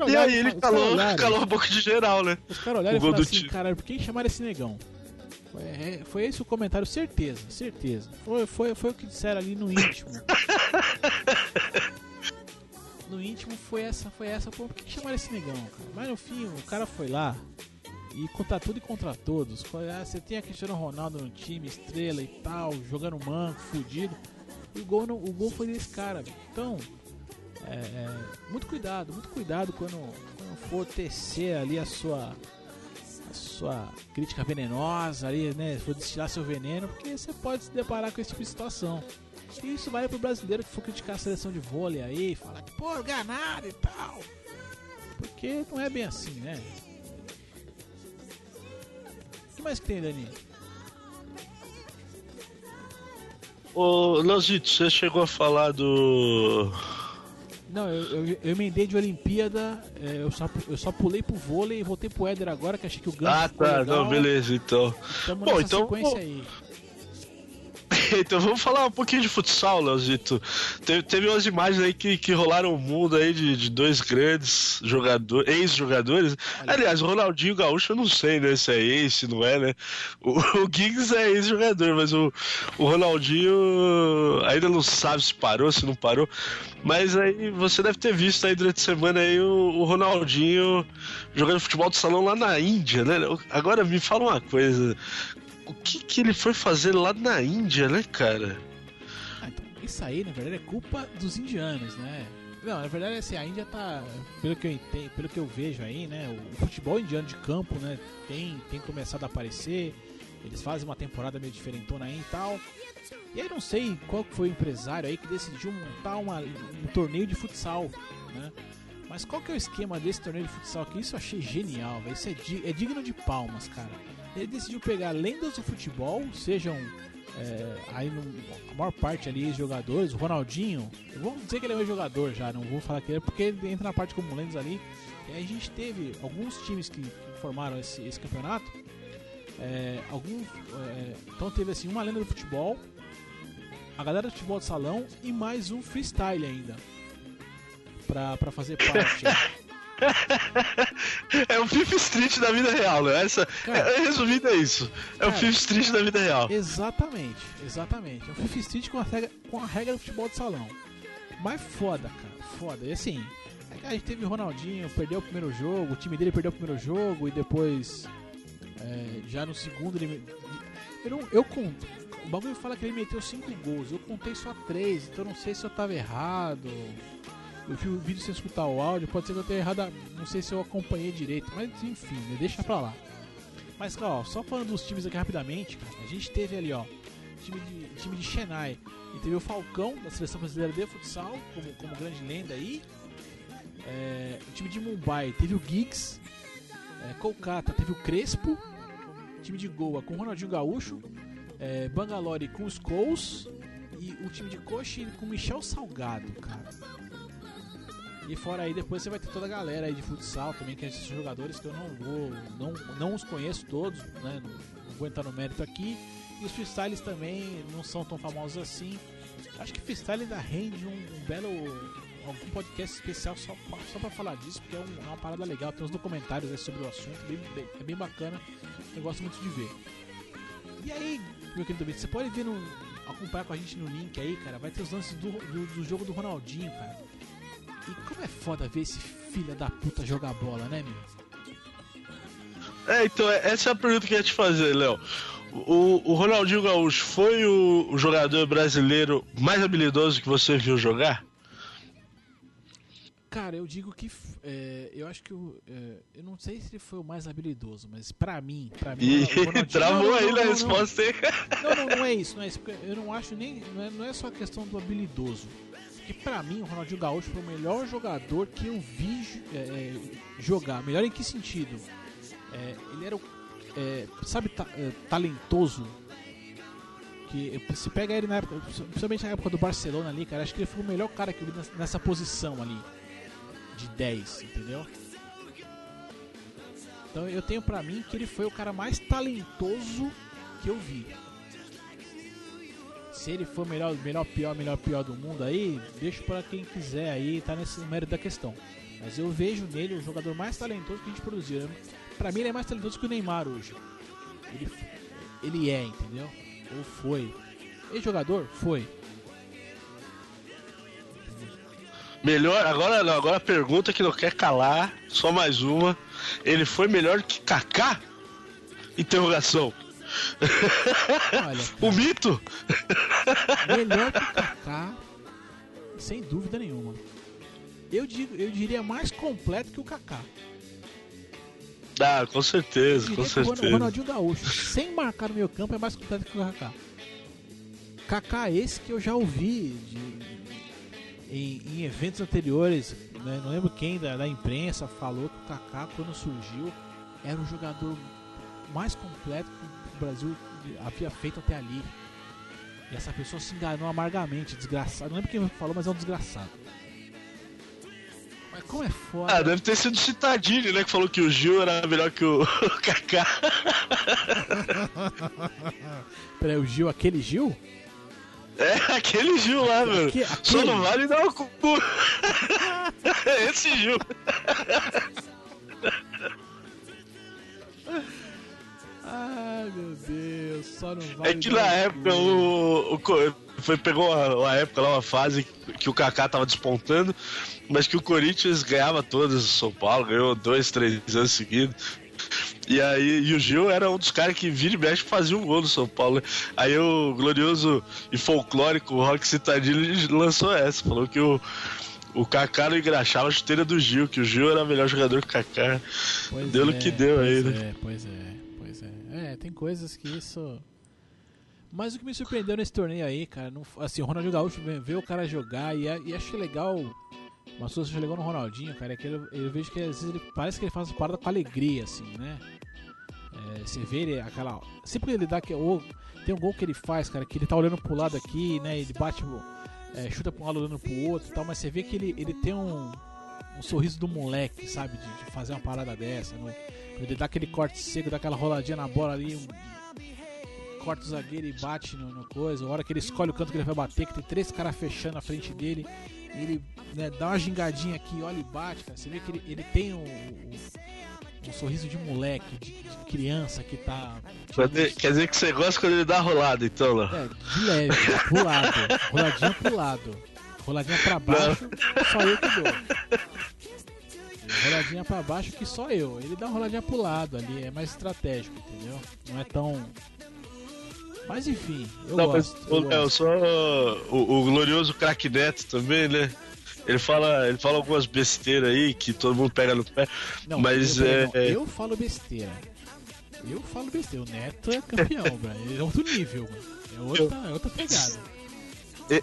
Não, e aí ele calou, calou a boca de geral, né? Os caras olharam e falaram assim, cara, por que chamaram esse negão? Foi, é, foi esse o comentário, certeza, certeza. Foi, foi, foi o que disseram ali no íntimo. <laughs> no íntimo foi essa, foi essa, pô, por que chamaram esse negão, cara? Mas no fim, o cara foi lá e contra tudo e contra todos. Ah, você tem a Cristiano Ronaldo no time, estrela e tal, jogando manco, fudido. E o gol, o gol foi desse cara. Então, é, é, muito cuidado, muito cuidado quando, quando for tecer ali a sua sua crítica venenosa ali, né? For destilar seu veneno, porque você pode se deparar com esse tipo de situação. E isso vai pro brasileiro que for criticar a seleção de vôlei aí, falar que, pô, ganado e tal. Porque não é bem assim, né? O que mais que tem, Dani? Ô, Leozito, você chegou a falar do não, eu, eu, eu emendei de Olimpíada, é, eu, só, eu só pulei pro vôlei e voltei pro Éder agora, que achei que o Ganso Ah, tá, não, beleza, então. Tamo Bom, então. Sequência aí. <laughs> então vamos falar um pouquinho de futsal, Leozito. Teve, teve umas imagens aí que, que rolaram o mundo aí de, de dois grandes jogadores, ex-jogadores. Aliás, o Ronaldinho Gaúcho eu não sei, né? Se é ex, se não é, né? O, <laughs> o Giggs é ex-jogador, mas o, o Ronaldinho ainda não sabe se parou, se não parou. Mas aí você deve ter visto aí durante a semana aí o, o Ronaldinho jogando futebol de salão lá na Índia, né? Agora me fala uma coisa o que, que ele foi fazer lá na Índia, né, cara? Ah, então, isso aí, na verdade, é culpa dos indianos, né? Não, na verdade, assim, a Índia tá, pelo que eu entendo, pelo que eu vejo aí, né, o futebol indiano de campo, né, tem, tem começado a aparecer, eles fazem uma temporada meio diferentona aí e tal. E aí não sei qual foi o empresário aí que decidiu montar uma, um torneio de futsal, né? Mas qual que é o esquema desse torneio de futsal? Que isso eu achei genial, isso é, di é digno de palmas, cara ele decidiu pegar lendas do futebol, sejam é, aí no, a maior parte ali jogadores, o Ronaldinho, vamos dizer que ele é um jogador já, não vou falar que ele é porque ele entra na parte como lendas ali. E aí a gente teve alguns times que, que formaram esse, esse campeonato. É, alguns, é, então teve assim uma lenda do futebol, a galera do futebol de salão e mais um freestyle ainda pra, pra fazer <laughs> parte. É o Fifth Street da vida real, né? Essa, cara, é, resumindo é isso. É cara, o Fifth Street da vida real. Exatamente, exatamente. É o Fifth Street com a regra, com a regra do futebol de salão. Mas foda, cara, foda. E assim, a gente teve o Ronaldinho, perdeu o primeiro jogo, o time dele perdeu o primeiro jogo e depois, é, já no segundo, ele. Eu, não, eu conto. O bagulho fala que ele meteu 5 gols, eu contei só 3, então não sei se eu tava errado. Eu vi o vídeo sem escutar o áudio, pode ser que eu tenha errado, não sei se eu acompanhei direito, mas enfim, né, deixa pra lá. Mas, ó, só falando dos times aqui rapidamente, cara, a gente teve ali, ó, time de, time de Chennai, e teve o Falcão, da seleção brasileira de futsal, como, como grande lenda aí. É, o time de Mumbai teve o Giggs, é, Kolkata teve o Crespo, time de Goa com o Ronaldinho Gaúcho, é, Bangalore com os Coles e o time de Kochi com o Michel Salgado, cara. E fora aí, depois você vai ter toda a galera aí de futsal também, que são jogadores que eu não vou, não, não os conheço todos, né? Não, não vou entrar no mérito aqui. E os freestyles também não são tão famosos assim. Acho que freestyle ainda rende um, um belo. algum podcast especial só, só pra falar disso, porque é, um, é uma parada legal. Tem uns documentários sobre o assunto, bem, bem, é bem bacana. Eu gosto muito de ver. E aí, meu querido Vitor, você pode ver no, acompanhar com a gente no link aí, cara. Vai ter os lances do, do, do jogo do Ronaldinho, cara. E como é foda ver esse filho da puta jogar bola, né, meu? É, então, é, essa é a pergunta que eu ia te fazer, Léo. O, o Ronaldinho Gaúcho foi o, o, jogador brasileiro mais habilidoso que você viu jogar? Cara, eu digo que. É, eu acho que. O, é, eu não sei se ele foi o mais habilidoso, mas pra mim. Pra mim e <laughs> travou não, não, aí na resposta, hein? Não, não, não é isso, não é isso. Eu não acho nem. Não é, não é só a questão do habilidoso. Que pra mim o Ronaldinho Gaúcho foi o melhor jogador que eu vi é, é, jogar. Melhor em que sentido? É, ele era. É, sabe, ta, é, talentoso. Que se pega ele na época, principalmente na época do Barcelona ali, cara, acho que ele foi o melhor cara que eu vi nessa, posição ali. De 10, entendeu? Então eu tenho pra mim que ele foi o cara mais talentoso que eu vi se ele for melhor, melhor pior, melhor pior do mundo aí, deixo para quem quiser aí, tá nesse mérito da questão. Mas eu vejo nele o jogador mais talentoso que a gente produziu. Para mim ele é mais talentoso que o Neymar hoje. Ele, ele é, entendeu? Ou foi. E jogador? Foi. Melhor, agora agora a pergunta que não quer calar, só mais uma. Ele foi melhor que Kaká? Interrogação. Olha, <laughs> o mito? Melhor que o Kaká, sem dúvida nenhuma. Eu, digo, eu diria mais completo que o Kaká. Ah, com certeza, com certeza. O Ronaldinho Gaúcho, sem marcar no meu campo, é mais completo que o Kaká. Kaká esse que eu já ouvi de, em, em, eventos anteriores, né? não lembro quem da, da imprensa falou que o Kaká, quando surgiu, era o jogador mais completo Brasil havia feito até ali. E essa pessoa se enganou amargamente, desgraçado. Não lembro quem falou, mas é um desgraçado. Mas como é foda. Ah, deve ter sido o Citadini, né? Que falou que o Gil era melhor que o, <laughs> Kaká. <laughs> Peraí, o Gil, aquele Gil? É, aquele Gil lá, mano. Aque- Só aquele? não vale dar o cu. <laughs> Esse Gil. Ai meu Deus, só não vai. É que na época o, o foi pegou uma, época lá, uma fase que o Kaká tava despontando, mas que o Corinthians ganhava todas, o São Paulo ganhou dois, três anos seguidos. E aí, e o Gil era um dos caras que vira e mexe fazia um gol no São Paulo. né? Aí o glorioso e folclórico Rock Citadino lançou essa, falou que o, o Kaká não engraxava a chuteira do Gil, que o Gil era melhor jogador que o Kaká. Pois deu no é, que deu aí, né? É, pois é, pois é. É, tem coisas que isso. Mas o que me surpreendeu nesse torneio aí, cara, não, assim, o Ronaldinho Gaúcho vê o cara jogar e, e achei legal. Uma coisa que legal no Ronaldinho, cara, é que ele- eu vejo que às vezes ele parece que ele faz uma parada com alegria, assim, né? É, você vê ele, aquela. Sempre ele dá que. Ou, tem um gol que ele faz, cara, que ele tá olhando pro lado aqui, né? Ele bate, é, chuta pra um lado olhando pro outro e tal, mas você vê que ele, ele tem um, um sorriso do moleque, sabe? De, de fazer uma parada dessa. né? Ele dá aquele corte seco, dá aquela roladinha na bola ali, um, corta o zagueiro e bate no, no coisa. A hora que ele escolhe o canto que ele vai bater, que tem três caras fechando na frente dele, e ele né, dá uma gingadinha aqui, olha e bate, cara. Você vê que ele, ele tem um, um, um sorriso de moleque, de, de criança que tá. Quer dizer, quer dizer que você gosta quando ele dá rolada, então, Léo. É, de leve, pro lado. Roladinha pro lado. Roladinha pra baixo, só eu que dou. Roladinha pra baixo que só eu. Ele dá uma roladinha pro lado ali, é mais estratégico, entendeu? Não é tão. Mas enfim, eu Não, mas gosto. o eu Léo, gosto. só o, o glorioso craque Neto também, né? Ele fala, ele fala algumas besteiras aí que todo mundo pega no pé. Não, mas eu, é- não, eu falo besteira. Eu falo besteira. O Neto é campeão, <laughs> velho. Ele é outro nível, mano. É outra, é outra pegada.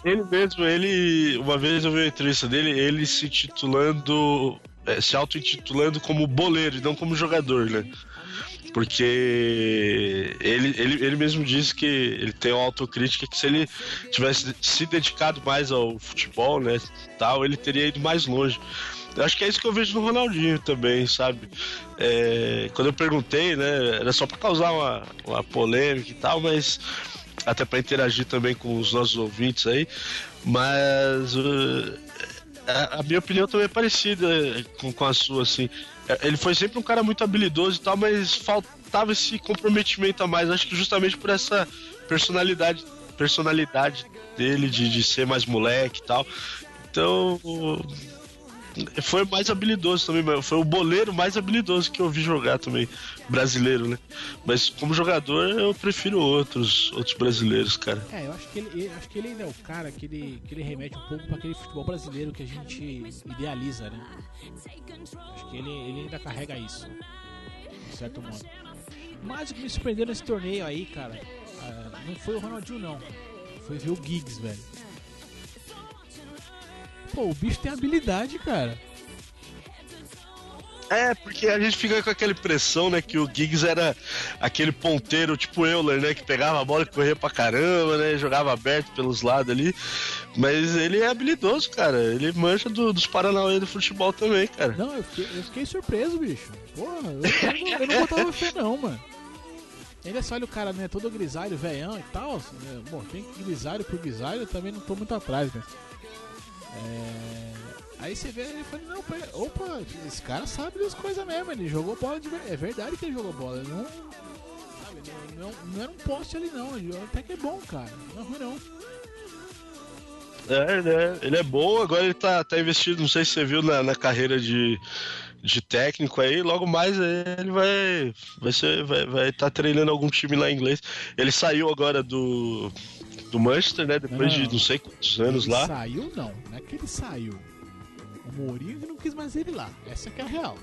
Ele mesmo, ele. Uma vez eu vi uma entrevista dele, ele se titulando. Eh, se auto-intitulando como boleiro e não como jogador, né? Porque ele, ele, ele mesmo disse que ele tem uma autocrítica que se ele tivesse se dedicado mais ao futebol, né, tal, ele teria ido mais longe. Eu acho que é isso que eu vejo no Ronaldinho também, sabe? É, quando eu perguntei, né, era só pra causar uma, uma polêmica e tal, mas até pra interagir também com os nossos ouvintes aí, mas uh, a, a minha opinião também é parecida com, com a sua, assim. É, Ele foi sempre um cara muito habilidoso e tal, mas faltava esse comprometimento a mais. Acho que justamente por essa personalidade, personalidade dele de, de ser mais moleque e tal. Então, foi mais habilidoso também, foi o boleiro mais habilidoso que eu vi jogar também, brasileiro, né? Mas como jogador eu prefiro outros, outros brasileiros, cara. É, eu acho que ele, eu acho que ele ainda é o cara que ele, que ele remete um pouco para aquele futebol brasileiro que a gente idealiza, né? Acho que ele, ele ainda carrega isso, de certo modo. Mas o que me surpreendeu nesse torneio aí, cara, ah, não foi o Ronaldinho, não. Foi ver o Giggs, velho. Pô, o bicho tem habilidade, cara. É, porque a gente fica com aquela impressão, né, que o Giggs era aquele ponteiro tipo Euler, né, que pegava a bola e corria pra caramba, né, jogava aberto pelos lados ali. Mas ele é habilidoso, cara. Ele mancha do- dos Paranauê do futebol também, cara. Não, eu fiquei, eu fiquei surpreso, bicho. Porra, eu, eu, não, eu não botava fé não, mano. Ainda só olha o cara, né, todo grisalho, veião e tal. né, Bom, tem grisalho por grisalho, eu também não tô muito atrás, né. É... Aí você vê e fala, não, opa, esse cara sabe das coisas mesmo, ele jogou bola de verdade. É verdade que ele jogou bola, ele não. Sabe, não, não, era um poste ali não, ele até que é bom, cara. Não é ruim não. É, né? Ele é bom, agora ele tá, tá investido, não sei se você viu na, na carreira de, de técnico aí, logo mais ele vai vai ser vai vai tá treinando algum time lá em inglês. Ele saiu agora do do Manchester, né, depois Não, não, de não sei quantos anos ele lá. Saiu não, não é que ele saiu. O Mourinho não quis mais ele lá. Essa que é a real.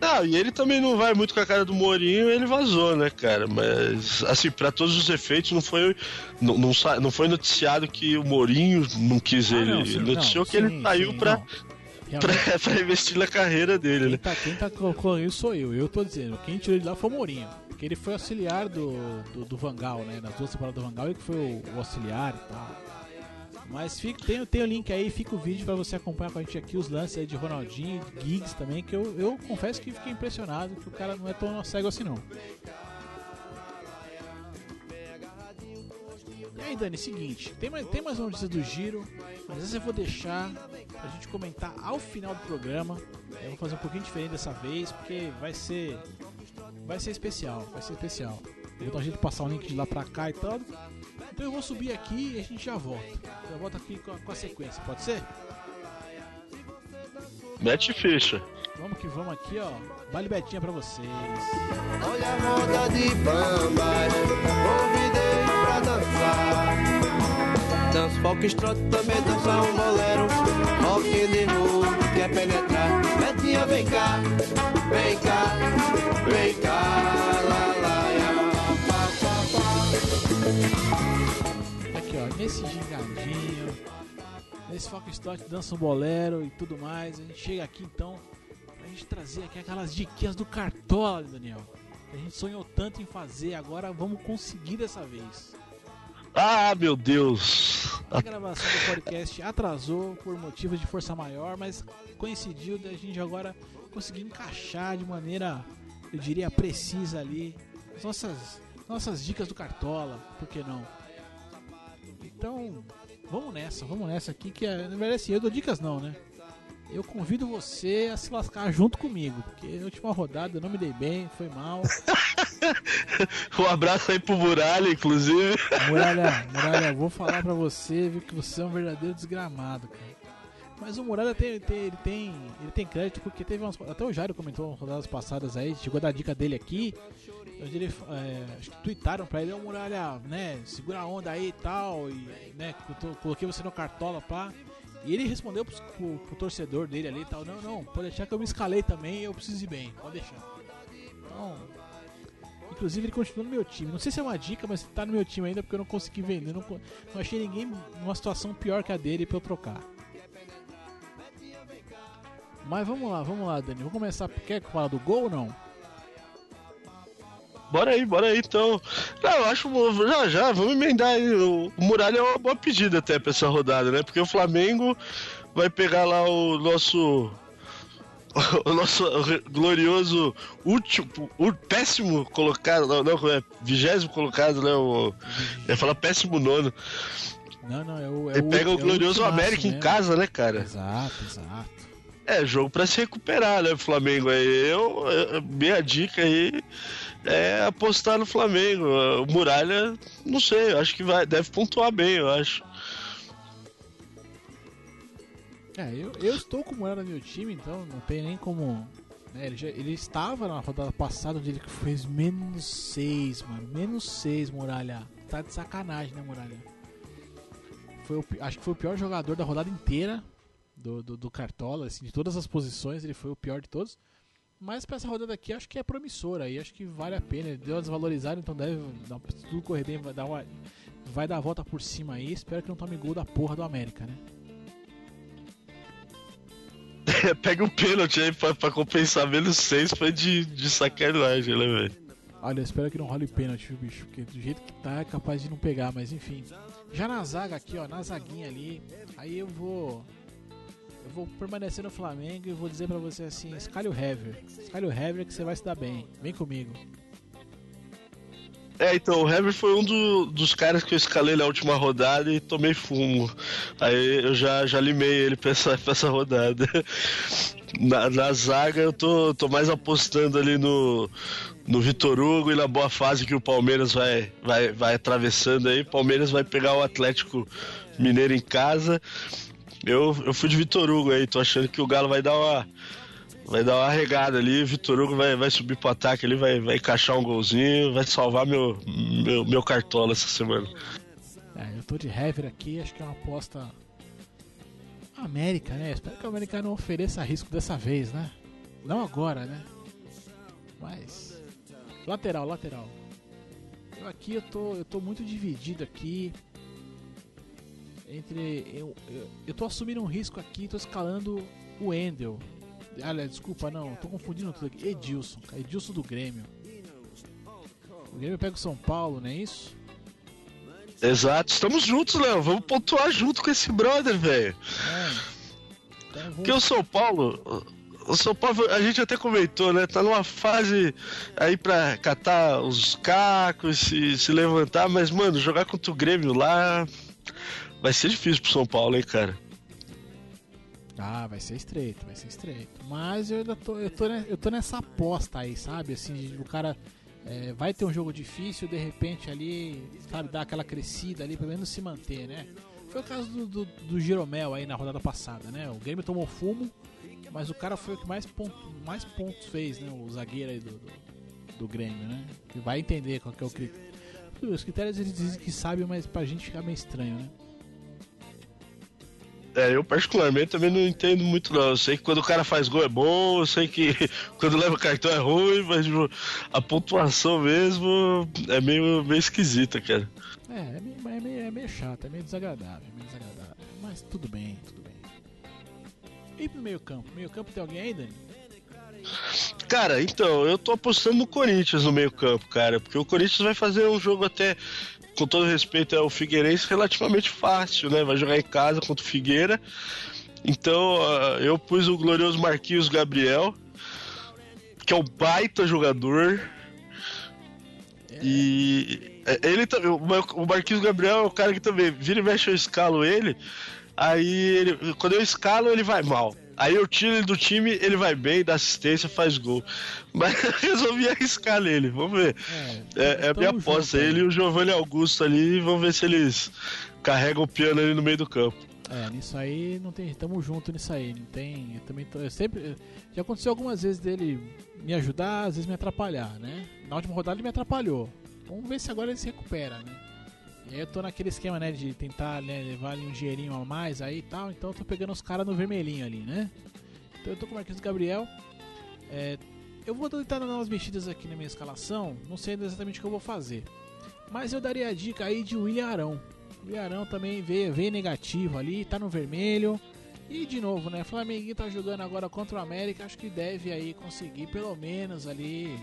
Não, e ele também não vai muito com a cara do Mourinho, ele vazou, né, cara? Mas, assim, pra todos os efeitos, não foi, não, não, não foi noticiado que o Mourinho não quis Ah, ele. não, sim, ele noticiou que ele sim, saiu sim, pra, pra, pra investir na carreira dele, Quem né? tá, quem tá colocando isso sou eu. Eu tô dizendo, quem tirou ele lá foi o Mourinho. Porque ele foi auxiliar do, do, do Vangal, né? Nas duas temporadas do Vangal, ele que foi o, o auxiliar e tal. Mas fica, tem, tem o link aí, fica o vídeo pra você acompanhar com a gente aqui os lances aí de Ronaldinho, de Giggs também, que eu, eu confesso que fiquei impressionado que o cara não é tão cego assim não. E aí, Dani, seguinte, tem mais, tem mais uma notícia do giro, mas essa eu vou deixar pra gente comentar ao final do programa. Eu vou fazer um pouquinho diferente dessa vez, porque vai ser. Vai ser especial, vai ser especial. Eu vou dar um jeito de passar o link de lá pra cá e tal. Então eu vou subir aqui e a gente já volta. Já volta aqui com a, com a sequência, pode ser? Mete ficha. Vamos que vamos aqui, ó. Vale Betinha pra vocês. Olha a moda de bambas, convidei pra dançar. Dança foxtrot, também dança um bolero. Rock de rua, quer penetrar. Vem cá, vem cá, vem cá. Lá, lá, ya, pá, pá, pá. Aqui, ó, nesse gingadinho, nesse Foxtrot dança um bolero e tudo mais. A gente chega aqui então pra gente trazer aqui aquelas diquinhas do Cartola, Daniel. A gente sonhou tanto em fazer, agora vamos conseguir dessa vez. Ah, meu Deus. A gravação do podcast atrasou por motivos de força maior, mas coincidiu da gente agora conseguir encaixar de maneira, eu diria, precisa ali as nossas, nossas dicas do Cartola, por que não? Então, vamos nessa, vamos nessa aqui, que é, verdade assim, eu dou dicas não, né? Eu convido você a se lascar junto comigo, porque na última rodada eu não me dei bem, foi mal. <laughs> Um abraço aí pro Muralha, inclusive. Muralha, <laughs> Muralha, vou falar pra você, viu, que você é um verdadeiro desgramado, cara. Mas o Muralha tem, tem- ele, tem, ele tem crédito porque teve umas. Até o Jairo comentou nas rodadas passadas aí, chegou a dar a dica dele aqui. Onde ele. é, acho que tweetaram pra ele, ô Muralha, né? Segura a onda aí e tal. E, né, coloquei você no cartola, pá. E ele respondeu pro, pro- pro torcedor dele ali e tal, não, não, pode deixar que eu me escalei também e eu preciso ir bem, pode deixar. Então, Inclusive ele continua no meu time. Não sei se é uma dica, mas tá no meu time ainda porque eu não consegui vender. Não, não achei ninguém numa situação pior que a dele pra eu trocar. Mas vamos lá, vamos lá, Dani. Vamos começar. Quer que fala do gol ou não? Bora aí, bora aí então. Não, eu acho. Já, já, vamos emendar aí. O o Muralha é uma boa pedida até pra essa rodada, né? Porque o Flamengo vai pegar lá o nosso. <laughs> O nosso glorioso último, o péssimo colocado, não, não, é vigésimo colocado, né? O, eu ia falar péssimo nono. Não, não, é o. É Ele pega o, é glorioso ultimaço América em mesmo. casa, né, cara? Exato, exato. É, jogo pra se recuperar, né, Flamengo? Aí eu, eu- minha dica aí é apostar no Flamengo. O Muralha, não sei, acho que vai, deve pontuar bem, eu acho. É, eu, eu estou com o Moura no meu time, então não tem nem como. né, ele, já- ele estava na rodada passada onde ele fez menos 6, mano. Menos 6, Muralha. Tá de sacanagem, né, Muralha? Foi o acho que foi o pior jogador da rodada inteira do, do, do Cartola, assim, de todas as posições, ele foi o pior de todos. Mas pra essa rodada aqui, acho que é promissora aí, acho que vale a pena. Deu uma desvalorizada, então deve, se tudo correr bem, vai dar, uma, vai dar a volta por cima aí. Espero que não tome gol da porra do América, né? <laughs> Pega um pênalti aí pra, pra compensar menos seis foi de, de sacanagem, né, velho? Olha, eu espero que não role pênalti, viu, bicho? Porque do jeito que tá é capaz de não pegar, mas enfim. Já na zaga aqui, ó, na zaguinha ali, aí eu vou. Eu vou permanecer no Flamengo e vou dizer pra você assim: escalhe o Hever. Escalhe o Hever que você vai se dar bem. Vem comigo. É, então, o Hever foi um do- dos caras que eu escalei na última rodada e tomei fumo. Aí eu já, já limei ele pra essa, pra essa rodada. <laughs> Na, na zaga eu tô, tô mais apostando ali no, no Vitor Hugo e na boa fase que o Palmeiras vai, vai, vai atravessando aí. Palmeiras vai pegar o Atlético Mineiro em casa. Eu, eu fui de Vitor Hugo aí, tô achando que o Galo vai dar uma. Vai dar uma regada ali, o Vitor Hugo vai, vai subir pro ataque ali, vai, vai encaixar um golzinho, vai salvar meu, meu, meu cartola essa semana. É, eu tô de Hever aqui, acho que é uma aposta. América, né? Espero que a América não ofereça risco dessa vez, né? Não agora, né? Mas. Lateral, lateral. Eu aqui eu tô, eu tô muito dividido aqui. Entre. Eu, eu, eu tô assumindo um risco aqui, tô escalando o Endel. Aliás, desculpa, não, tô confundindo tudo aqui. Edilson, Edilson do Grêmio. O Grêmio pega o São Paulo, não é isso? Exato, estamos juntos, Léo. Vamos pontuar junto com esse brother, velho. É. Então Porque o São Paulo. o São Paulo, a gente até comentou, né? Tá numa fase aí pra catar os cacos, se, se levantar, mas, mano, jogar contra o Grêmio lá vai ser difícil pro São Paulo, hein, cara? Ah, vai ser estreito, vai ser estreito. Mas eu ainda tô, eu tô, eu tô nessa aposta aí, sabe? Assim, o cara é, vai ter um jogo difícil, de repente ali, sabe, dar aquela crescida ali, pelo menos se manter, né? Foi o caso do, do, do Jeromel aí na rodada passada, né? O Grêmio tomou fumo, mas o cara foi o que mais, ponto, mais pontos fez, né? O zagueiro aí do, do, do Grêmio, né? Que vai entender qual que é o critério. Os critérios eles dizem que sabem, mas pra gente fica meio estranho, né? É, eu particularmente também não entendo muito não. Eu sei que quando o cara faz gol é bom, eu sei que <laughs> quando leva cartão é ruim, mas tipo, a pontuação mesmo é meio, meio esquisita, cara. É, é meio, é, meio, é meio chato, é meio desagradável, é meio desagradável. Mas tudo bem, tudo bem. E pro meio campo? Meio campo tem alguém aí, Dani? Cara, então, eu tô apostando no Corinthians no meio campo, cara, porque o Corinthians vai fazer um jogo até com todo respeito ao Figueirense, relativamente fácil, né? Vai jogar em casa contra o Figueira. Então, uh, eu pus o glorioso Marquinhos Gabriel, que é um baita jogador. É. E ele também, o Marquinhos Gabriel é o cara que também vira e mexe eu escalo ele. Aí ele, quando eu escalo, ele vai mal. Aí eu tiro ele do time, ele vai bem, dá assistência, faz gol. Mas <laughs> eu resolvi arriscar nele, vamos ver. É, é, é a minha aposta. Ele e o Giovanni Augusto ali, vamos ver se eles carregam o piano ali no meio do campo. É, nisso aí não tem. Tamo junto nisso aí. Não tem. Eu também tô, eu sempre. Já aconteceu algumas vezes dele me ajudar, às vezes me atrapalhar, né? Na última rodada ele me atrapalhou. Vamos ver se agora ele se recupera, né? Eu tô naquele esquema, né, de tentar né, levar ali um dinheirinho a mais aí e tal, então eu tô pegando os caras no vermelhinho ali, né? Então eu tô com o Marquinhos Gabriel. É, eu vou tentar dar umas mexidas aqui na minha escalação, não sei exatamente o que eu vou fazer. Mas eu daria a dica aí de William Arão. O William Arão também veio, veio negativo ali, tá no vermelho. E de novo, né? Flamengo tá jogando agora contra o América, acho que deve aí conseguir pelo menos ali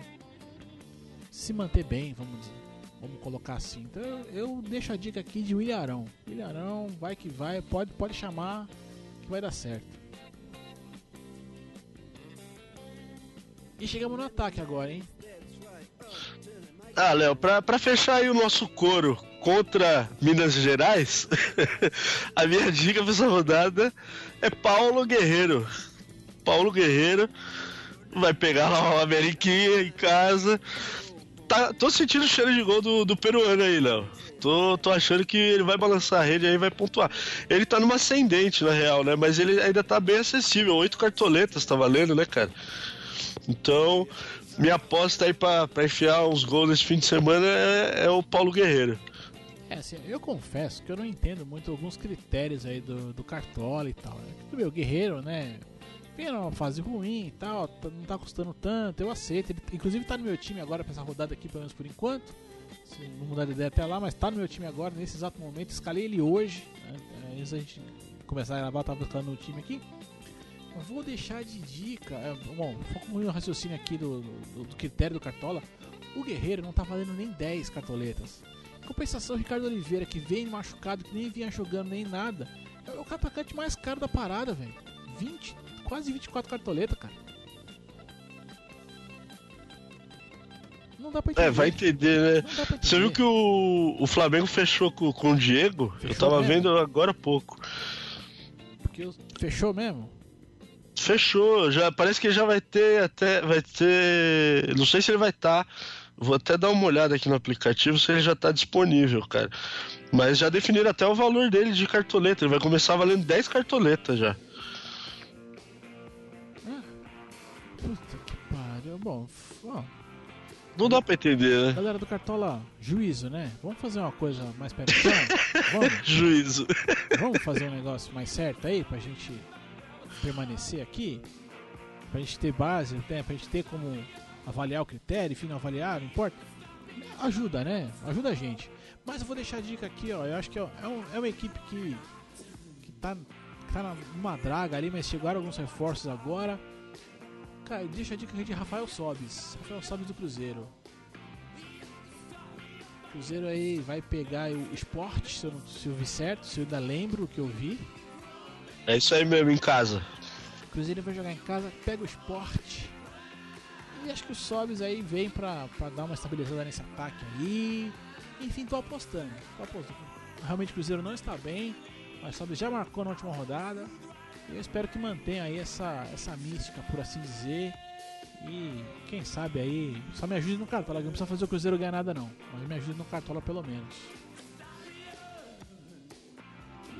se manter bem, vamos dizer. Vamos colocar assim. Então eu, deixo a dica aqui de Williarão. Williarão, vai que vai, pode, pode chamar que vai dar certo. E chegamos no ataque agora, hein? Ah, Léo, pra, pra fechar aí o nosso coro contra Minas Gerais, <laughs> a minha dica pra essa rodada é Paulo Guerreiro. Paulo Guerreiro vai pegar lá o Ameriquinha em casa, tá, tô sentindo o cheiro de gol do, do peruano aí, Léo. Tô, tô achando que ele vai balançar a rede aí vai pontuar. Ele tá numa ascendente, na real, né? Mas ele ainda tá bem acessível. Oito cartoletas tá valendo, né, cara? Então, minha aposta aí pra, pra enfiar uns gols nesse fim de semana é, é o Paulo Guerreiro. É, assim, eu confesso que eu não entendo muito alguns critérios aí do, do Cartola e tal. É meu, Guerreiro, né? Vem numa fase ruim e tal, tá, não tá custando tanto, eu aceito. Ele, inclusive tá no meu time agora pra essa rodada aqui, pelo menos por enquanto. Se não mudar de ideia até lá, mas tá no meu time agora, nesse exato momento. Escalei ele hoje, né, antes da gente começar a gravar, tava escalando o time aqui. vou deixar de dica. É, bom, foco no raciocínio aqui do, do, do, critério do Cartola. O Guerreiro não tá valendo nem 10 cartoletas. Em compensação, o Ricardo Oliveira, que vem machucado, que nem vinha jogando nem nada, é o atacante mais caro da parada, velho. 20, quase 24 cartoletas, cara. Não dá pra entender. É, vai entender, né? Entender. Você viu que o, o Flamengo fechou com, com o Diego? Fechou eu tava mesmo? vendo agora há pouco. Porque fechou mesmo? Fechou, já parece que já vai ter até vai ter, não sei se ele vai estar. Tá, vou até dar uma olhada aqui no aplicativo se ele já está disponível, cara. Mas já definiram até o valor dele de cartoleta, ele vai começar valendo 10 cartoletas já. Bom, ó, não dá pra entender, né? Galera do Cartola, juízo, né? Vamos fazer uma coisa mais pé <laughs> Vamos? juízo. Vamos fazer um negócio mais certo aí pra gente permanecer aqui? Pra gente ter base, né? pra gente ter como avaliar o critério, enfim, não avaliar, não importa. Ajuda, né? Ajuda a gente. Mas eu vou deixar a dica aqui, ó. Eu acho que ó, é, um, é uma equipe que, que tá, tá numa draga ali, mas chegaram alguns reforços agora. Cara, deixa a dica aqui de Rafael Sobis. Rafael Sobis do Cruzeiro. Cruzeiro aí vai pegar o esporte, se eu, não, se eu vi certo, se eu ainda lembro o que eu vi. É isso aí mesmo, em casa. Cruzeiro vai jogar em casa, pega o esporte. E acho que os Sobs aí vem pra, pra dar uma estabilizada nesse ataque aí. Enfim, tô apostando. Tô apostando. Realmente o Cruzeiro não está bem, mas o Sobs já marcou na última rodada. Eu espero que mantenha aí essa, essa mística, por assim dizer. E quem sabe aí, só me ajude no Cartola, não precisa fazer o Cruzeiro ganhar nada não, mas me ajude no Cartola pelo menos.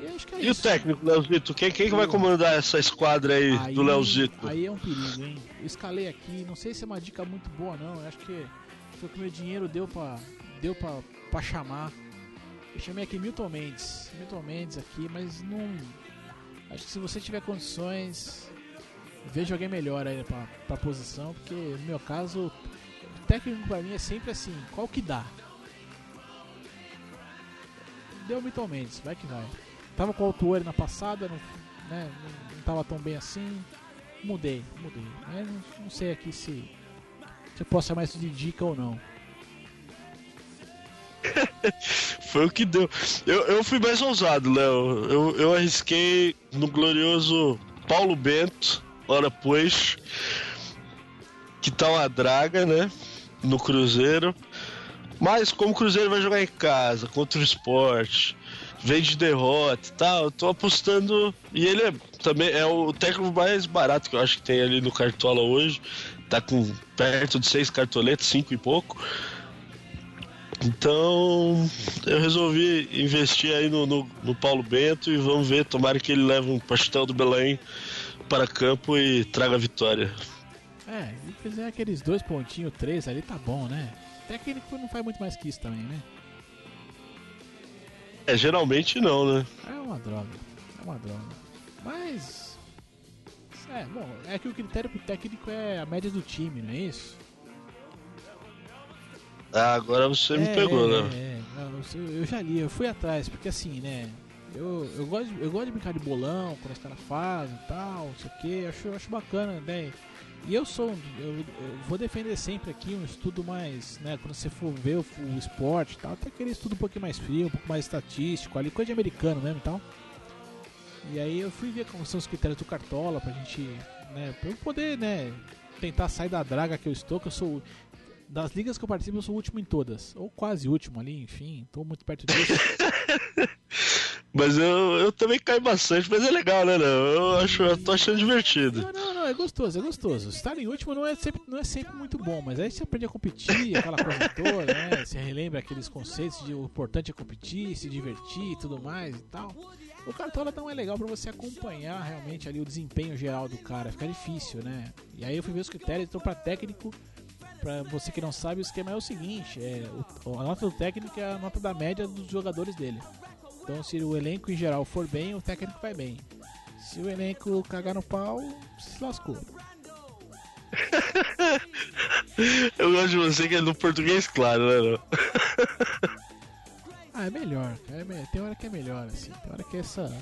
E, acho que é e o técnico, Leozito? Quem, quem que vai comandar essa esquadra aí, aí do Leozito? Aí é um perigo, hein? Eu escalei aqui, não sei se é uma dica muito boa não, eu acho que foi o que meu dinheiro deu pra, deu pra, pra chamar. Eu chamei aqui Milton Mendes, Milton Mendes aqui, mas não... Acho que se você tiver condições, veja alguém melhor aí pra, pra posição, porque no meu caso, o técnico pra mim é sempre assim, qual que dá? Deu Milton Mendes, vai que vai. Tava com o Altuori na passada, não, né, não, não tava tão bem assim. Mudei, mudei. Mas não, não sei aqui se, se eu posso chamar isso de dica ou não. Foi o que deu. Eu, eu fui mais ousado, Léo. Eu, eu arrisquei no glorioso Paulo Bento, ora pois, que tá uma draga, né? No Cruzeiro. Mas como o Cruzeiro vai jogar em casa, contra o esporte, vem de derrota e tal, eu tô apostando. E ele é, também é o técnico mais barato que eu acho que tem ali no Cartola hoje. Tá com perto de seis cartoletas, cinco e pouco. Então eu resolvi investir aí no, no, no, Paulo Bento e vamos ver, tomara que ele leve um pastel do Belém para campo e traga a vitória. É, se fizer aqueles dois pontinhos, três ali tá bom, né? Técnico não faz muito mais que isso também, né? É, geralmente não, né? É uma droga. É uma droga. Mas. É, bom, é que o critério pro técnico é a média do time, não é isso? Ah, agora você é, me pegou, é, né? É, eu, eu já li, eu fui atrás, porque assim, né? Eu, eu, gosto, eu gosto de brincar de bolão quando os caras fazem e tal, não sei o que, acho, acho bacana, né? E eu sou, eu, eu, vou defender sempre aqui um estudo mais, né, quando você for ver o, o esporte e tal, até aquele estudo um pouquinho mais frio, um pouco mais estatístico, ali, coisa de americano mesmo e tal. E aí eu fui ver como são os critérios do Cartola pra gente, né, pra eu poder, né, tentar sair da draga que eu estou, que eu sou, das ligas que eu participo, eu sou o último em todas, ou quase último ali, enfim, tô muito perto disso. <laughs> Mas eu, eu também caio bastante, mas é legal, né, não? Eu, acho, eu tô achando divertido. Não, não, não, é gostoso, é gostoso. Estar em último não é, sempre, não é sempre muito bom, mas aí você aprende a competir, aquela coisa toda, né? Você relembra aqueles conceitos de o importante é competir, se divertir e tudo mais e tal. O Cartola não é legal para você acompanhar realmente ali o desempenho geral do cara, fica difícil, né? E aí eu fui ver os critérios, então para técnico, para você que não sabe, o esquema é o seguinte, é, o, a nota do técnico é a nota da média dos jogadores dele. Então, se o elenco em geral for bem, o técnico vai bem. Se o elenco cagar no pau, se lascou. <laughs> Eu gosto de você que é no português claro, né? Não? <laughs> ah, é melhor, cara. É Tem hora que é melhor, assim. Tem hora que essa.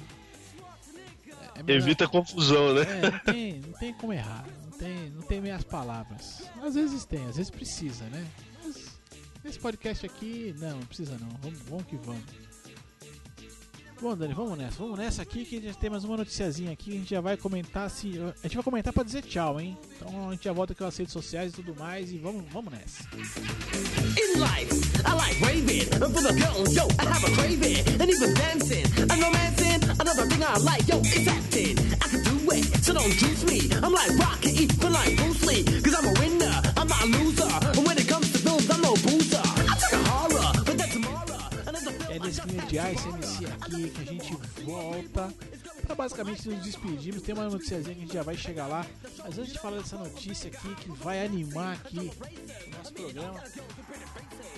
É Evita confusão, né? É, não tem, não tem como errar. Não tem, não tem meias palavras. Às vezes tem, às vezes precisa, né? Mas nesse podcast aqui, não, não precisa não. Vamos, vamos que vamos. Bom, Dani, vamos nessa. Vamos nessa aqui que a gente tem mais uma noticiazinha aqui. A gente já vai comentar se. A gente vai comentar pra dizer tchau, hein? Então a gente já volta com as redes sociais e tudo mais. E vamos, vamos nessa. In life, I like raving. For the girls, yo, I have a craving. And even dancing, and romancing. Another thing I like, yo, is acting. I can do it, so don't juice me. I'm like Rocket, even like Bruce Lee. Cause I'm a winner, I'm not a loser. Ice MC aqui que a gente volta para basicamente nos despedirmos. Tem uma noticiazinha que a gente já vai chegar lá. Mas antes de falar dessa notícia aqui que vai animar aqui o nosso programa,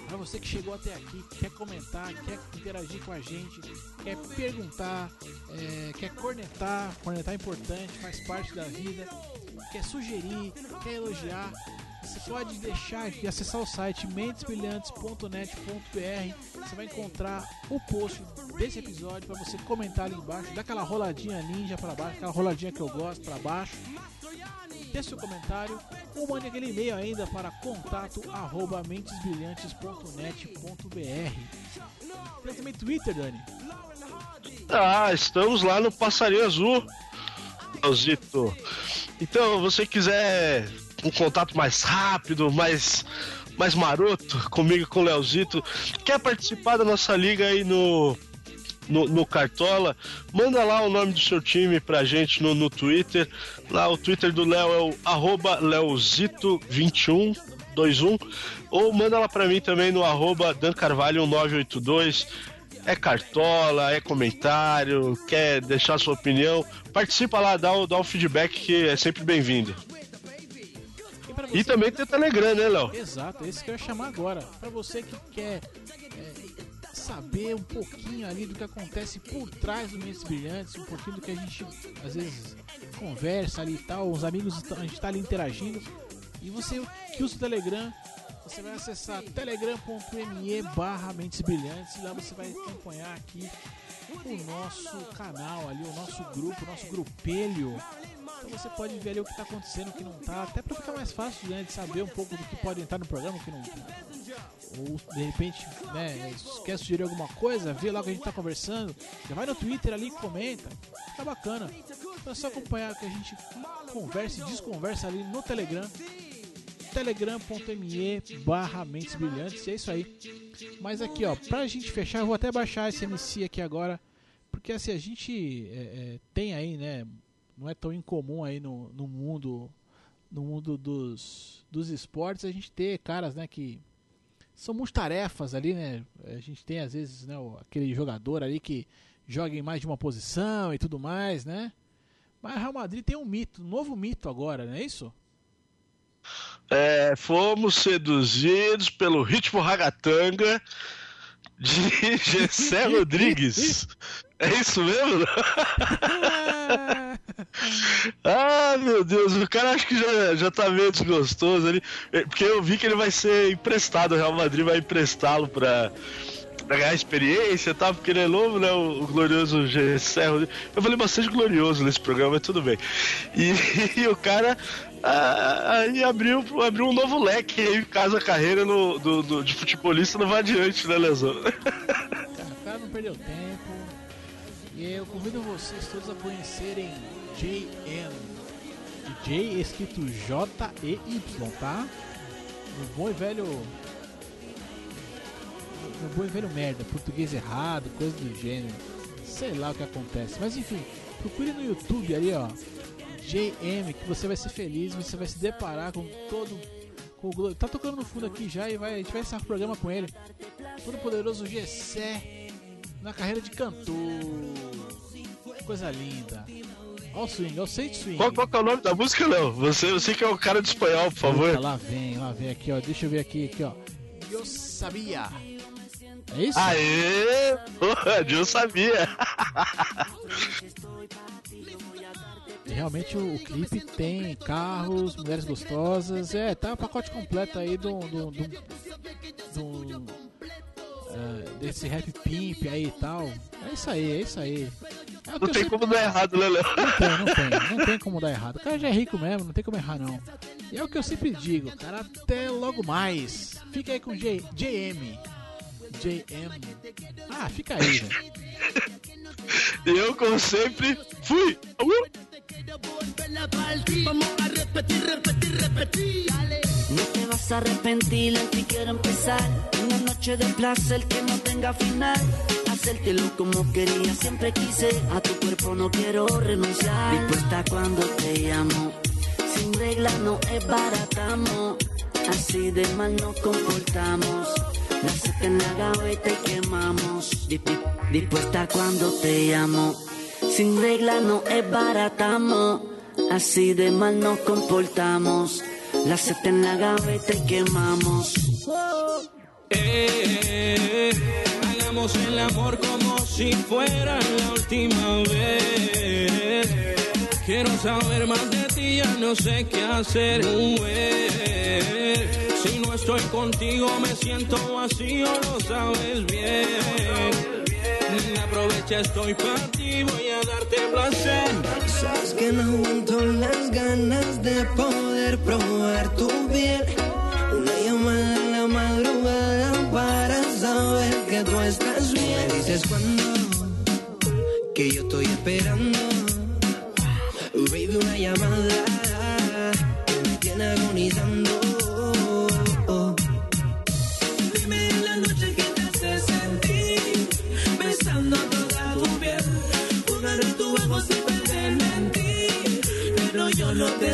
para você que chegou até aqui, quer comentar, quer interagir com a gente, quer perguntar, é, quer cornetar, cornetar é importante, faz parte da vida, quer sugerir, quer elogiar, você pode deixar aqui, acessar o site mentesbrilhantes.net.br. Você vai encontrar o post desse episódio para você comentar ali embaixo, dá aquela roladinha ninja para baixo, aquela roladinha que eu gosto para baixo. Deixe seu comentário ou mande aquele e-mail ainda para contato arroba mentesbrilhantes.net.br. Tem também Twitter, Dani. Ah, estamos lá no Passarinho Azul. Zito. Então, você quiser um contato mais rápido, mais, mais maroto comigo com o Leozito, quer participar da nossa liga aí no, no, no, Cartola, manda lá o nome do seu time pra gente no, no Twitter. Lá o Twitter do Léo é o arroba Leozito2121 ou manda lá pra mim também no arroba dancarvalho982 é cartola, é comentário, quer deixar sua opinião, participa lá, dá o, dá o feedback que é sempre bem-vindo. E, e, também tem o Telegram, né, Léo? Exato, esse que eu ia chamar agora. Para você que quer é, saber um pouquinho ali do que acontece por trás do Mentes Brilhantes, um pouquinho do que a gente às vezes conversa ali e tal, os amigos, a gente tá ali interagindo. E você que usa o Telegram, você vai acessar telegram.me barra Mentes Brilhantes e lá você vai acompanhar aqui o nosso canal ali, o nosso grupo, o nosso grupelho. Então você pode ver ali o que está acontecendo, o que não está, até para ficar mais fácil né, de saber um pouco do que pode entrar no programa, o que não. Ou de repente, né, quer sugerir alguma coisa, vê lá o que a gente está conversando, já vai no Twitter ali e comenta. Tá bacana. Então é só acompanhar que a gente conversa e desconversa ali no Telegram telegram.me barra Mentes Brilhantes. É isso aí. Mas aqui, ó, pra gente fechar, eu vou até baixar esse MC aqui agora. Porque assim, a gente é, é, tem aí, né? Não é tão incomum aí no, no mundo no mundo dos, dos esportes a gente ter caras, né, que são multarefas ali, né? A gente tem às vezes, né, aquele jogador ali que joga em mais de uma posição e tudo mais, né? Mas Real Madrid tem um mito, um novo mito agora, não é isso? é, fomos seduzidos pelo ritmo ragatanga de <laughs> Gessé <laughs> Rodrigues. É isso mesmo? <laughs> ah, meu Deus, o cara acho que já, já tá meio desgostoso ali. É, porque eu vi que ele vai ser emprestado, o Real Madrid vai emprestá-lo pra, pra ganhar experiência e tá? tal, porque ele é novo, né? O, o glorioso Gessé Rodrigues. Eu falei bastante glorioso nesse programa, mas tudo bem. E, <laughs> e o cara aí abriu, abriu um novo leque aí, caso a carreira no, do, do, de futebolista não vá adiante, né, Lesão? Cara, o cara não perdeu tempo. E eu convido vocês todos a conhecerem JM. J escrito J-E-Y, tá? No bom e velho. No bom e velho merda, português errado, coisa do gênero. Sei lá o que acontece. Mas enfim, procure no YouTube ali, ó. JM, que você vai ser feliz, você vai se deparar com todo. Com o, tá tocando no fundo aqui já e vai, a gente vai encerrar o programa com ele. Todo poderoso Gessé na carreira de cantor. Coisa linda. Olha o swing, eu sei de swing. Qual, qual é o nome da música, Léo? Você, você que é o cara de espanhol, por favor. Eita, lá vem, lá vem aqui, ó. Deixa eu ver aqui, aqui, ó. Eu sabia. É isso? Aê! <laughs> Eu sabia! realmente o, o, clipe tem carros, mulheres gostosas, é, tá o pacote completo aí do, do, do, do uh, desse rap pimp aí e tal. É isso aí, é isso aí. É não tem sempre... como dar errado, né, Léo? Não tem, não tem, não tem como dar errado. O cara já é rico mesmo, não tem como errar não. E é o que eu sempre digo, cara, até logo mais. Fica aí com J, JM. JM. Ah, fica aí, velho. E <laughs> eu, como sempre, fui! Uh! Vamos a repetir, repetir, repetir. No te vas a arrepentir, en ti quiero empezar. Una noche de placer que no tenga final. Hacértelo como quería, siempre quise. A tu cuerpo no quiero renunciar. Dispuesta cuando te llamo. Sin regla no es baratamo. Así de mal nos comportamos. La que en la gaveta y quemamos. Dispuesta cuando te llamo. Sin regla no es baratamo. Así de mal nos comportamos. La seta en la gaveta y quemamos. Eh, hagamos el amor como si fuera la última vez. Quiero saber más de ti, ya no sé qué hacer. Si no estoy contigo me siento vacío, lo sabes bien aprovecha, estoy para ti, voy a darte placer. Sabes que no aguanto las ganas de poder probar tu piel. Una llamada en la madrugada para saber que tú estás bien. Dices cuando que yo estoy esperando. baby una llamada que me tiene agonizando.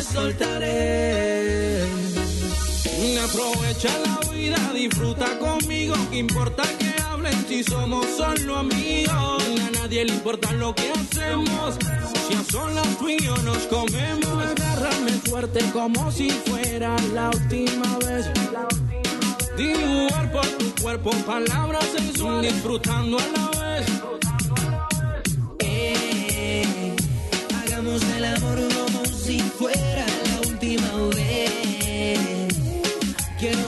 Soltaré. Aprovecha la vida, disfruta conmigo, que importa que hablen si somos solo amigos. A nadie le importa lo que hacemos, si a solas tú y yo nos comemos. Agárrame fuerte como si fuera la última vez. Dibujar por tu cuerpo palabras sensuales, disfrutando a la vez. Eh, hagamos el amor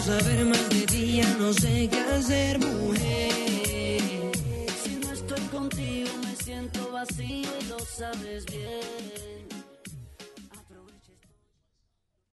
saber más de ti, ya no sé qué hacer, mujer. Si no estoy contigo me siento vacío y lo sabes bien.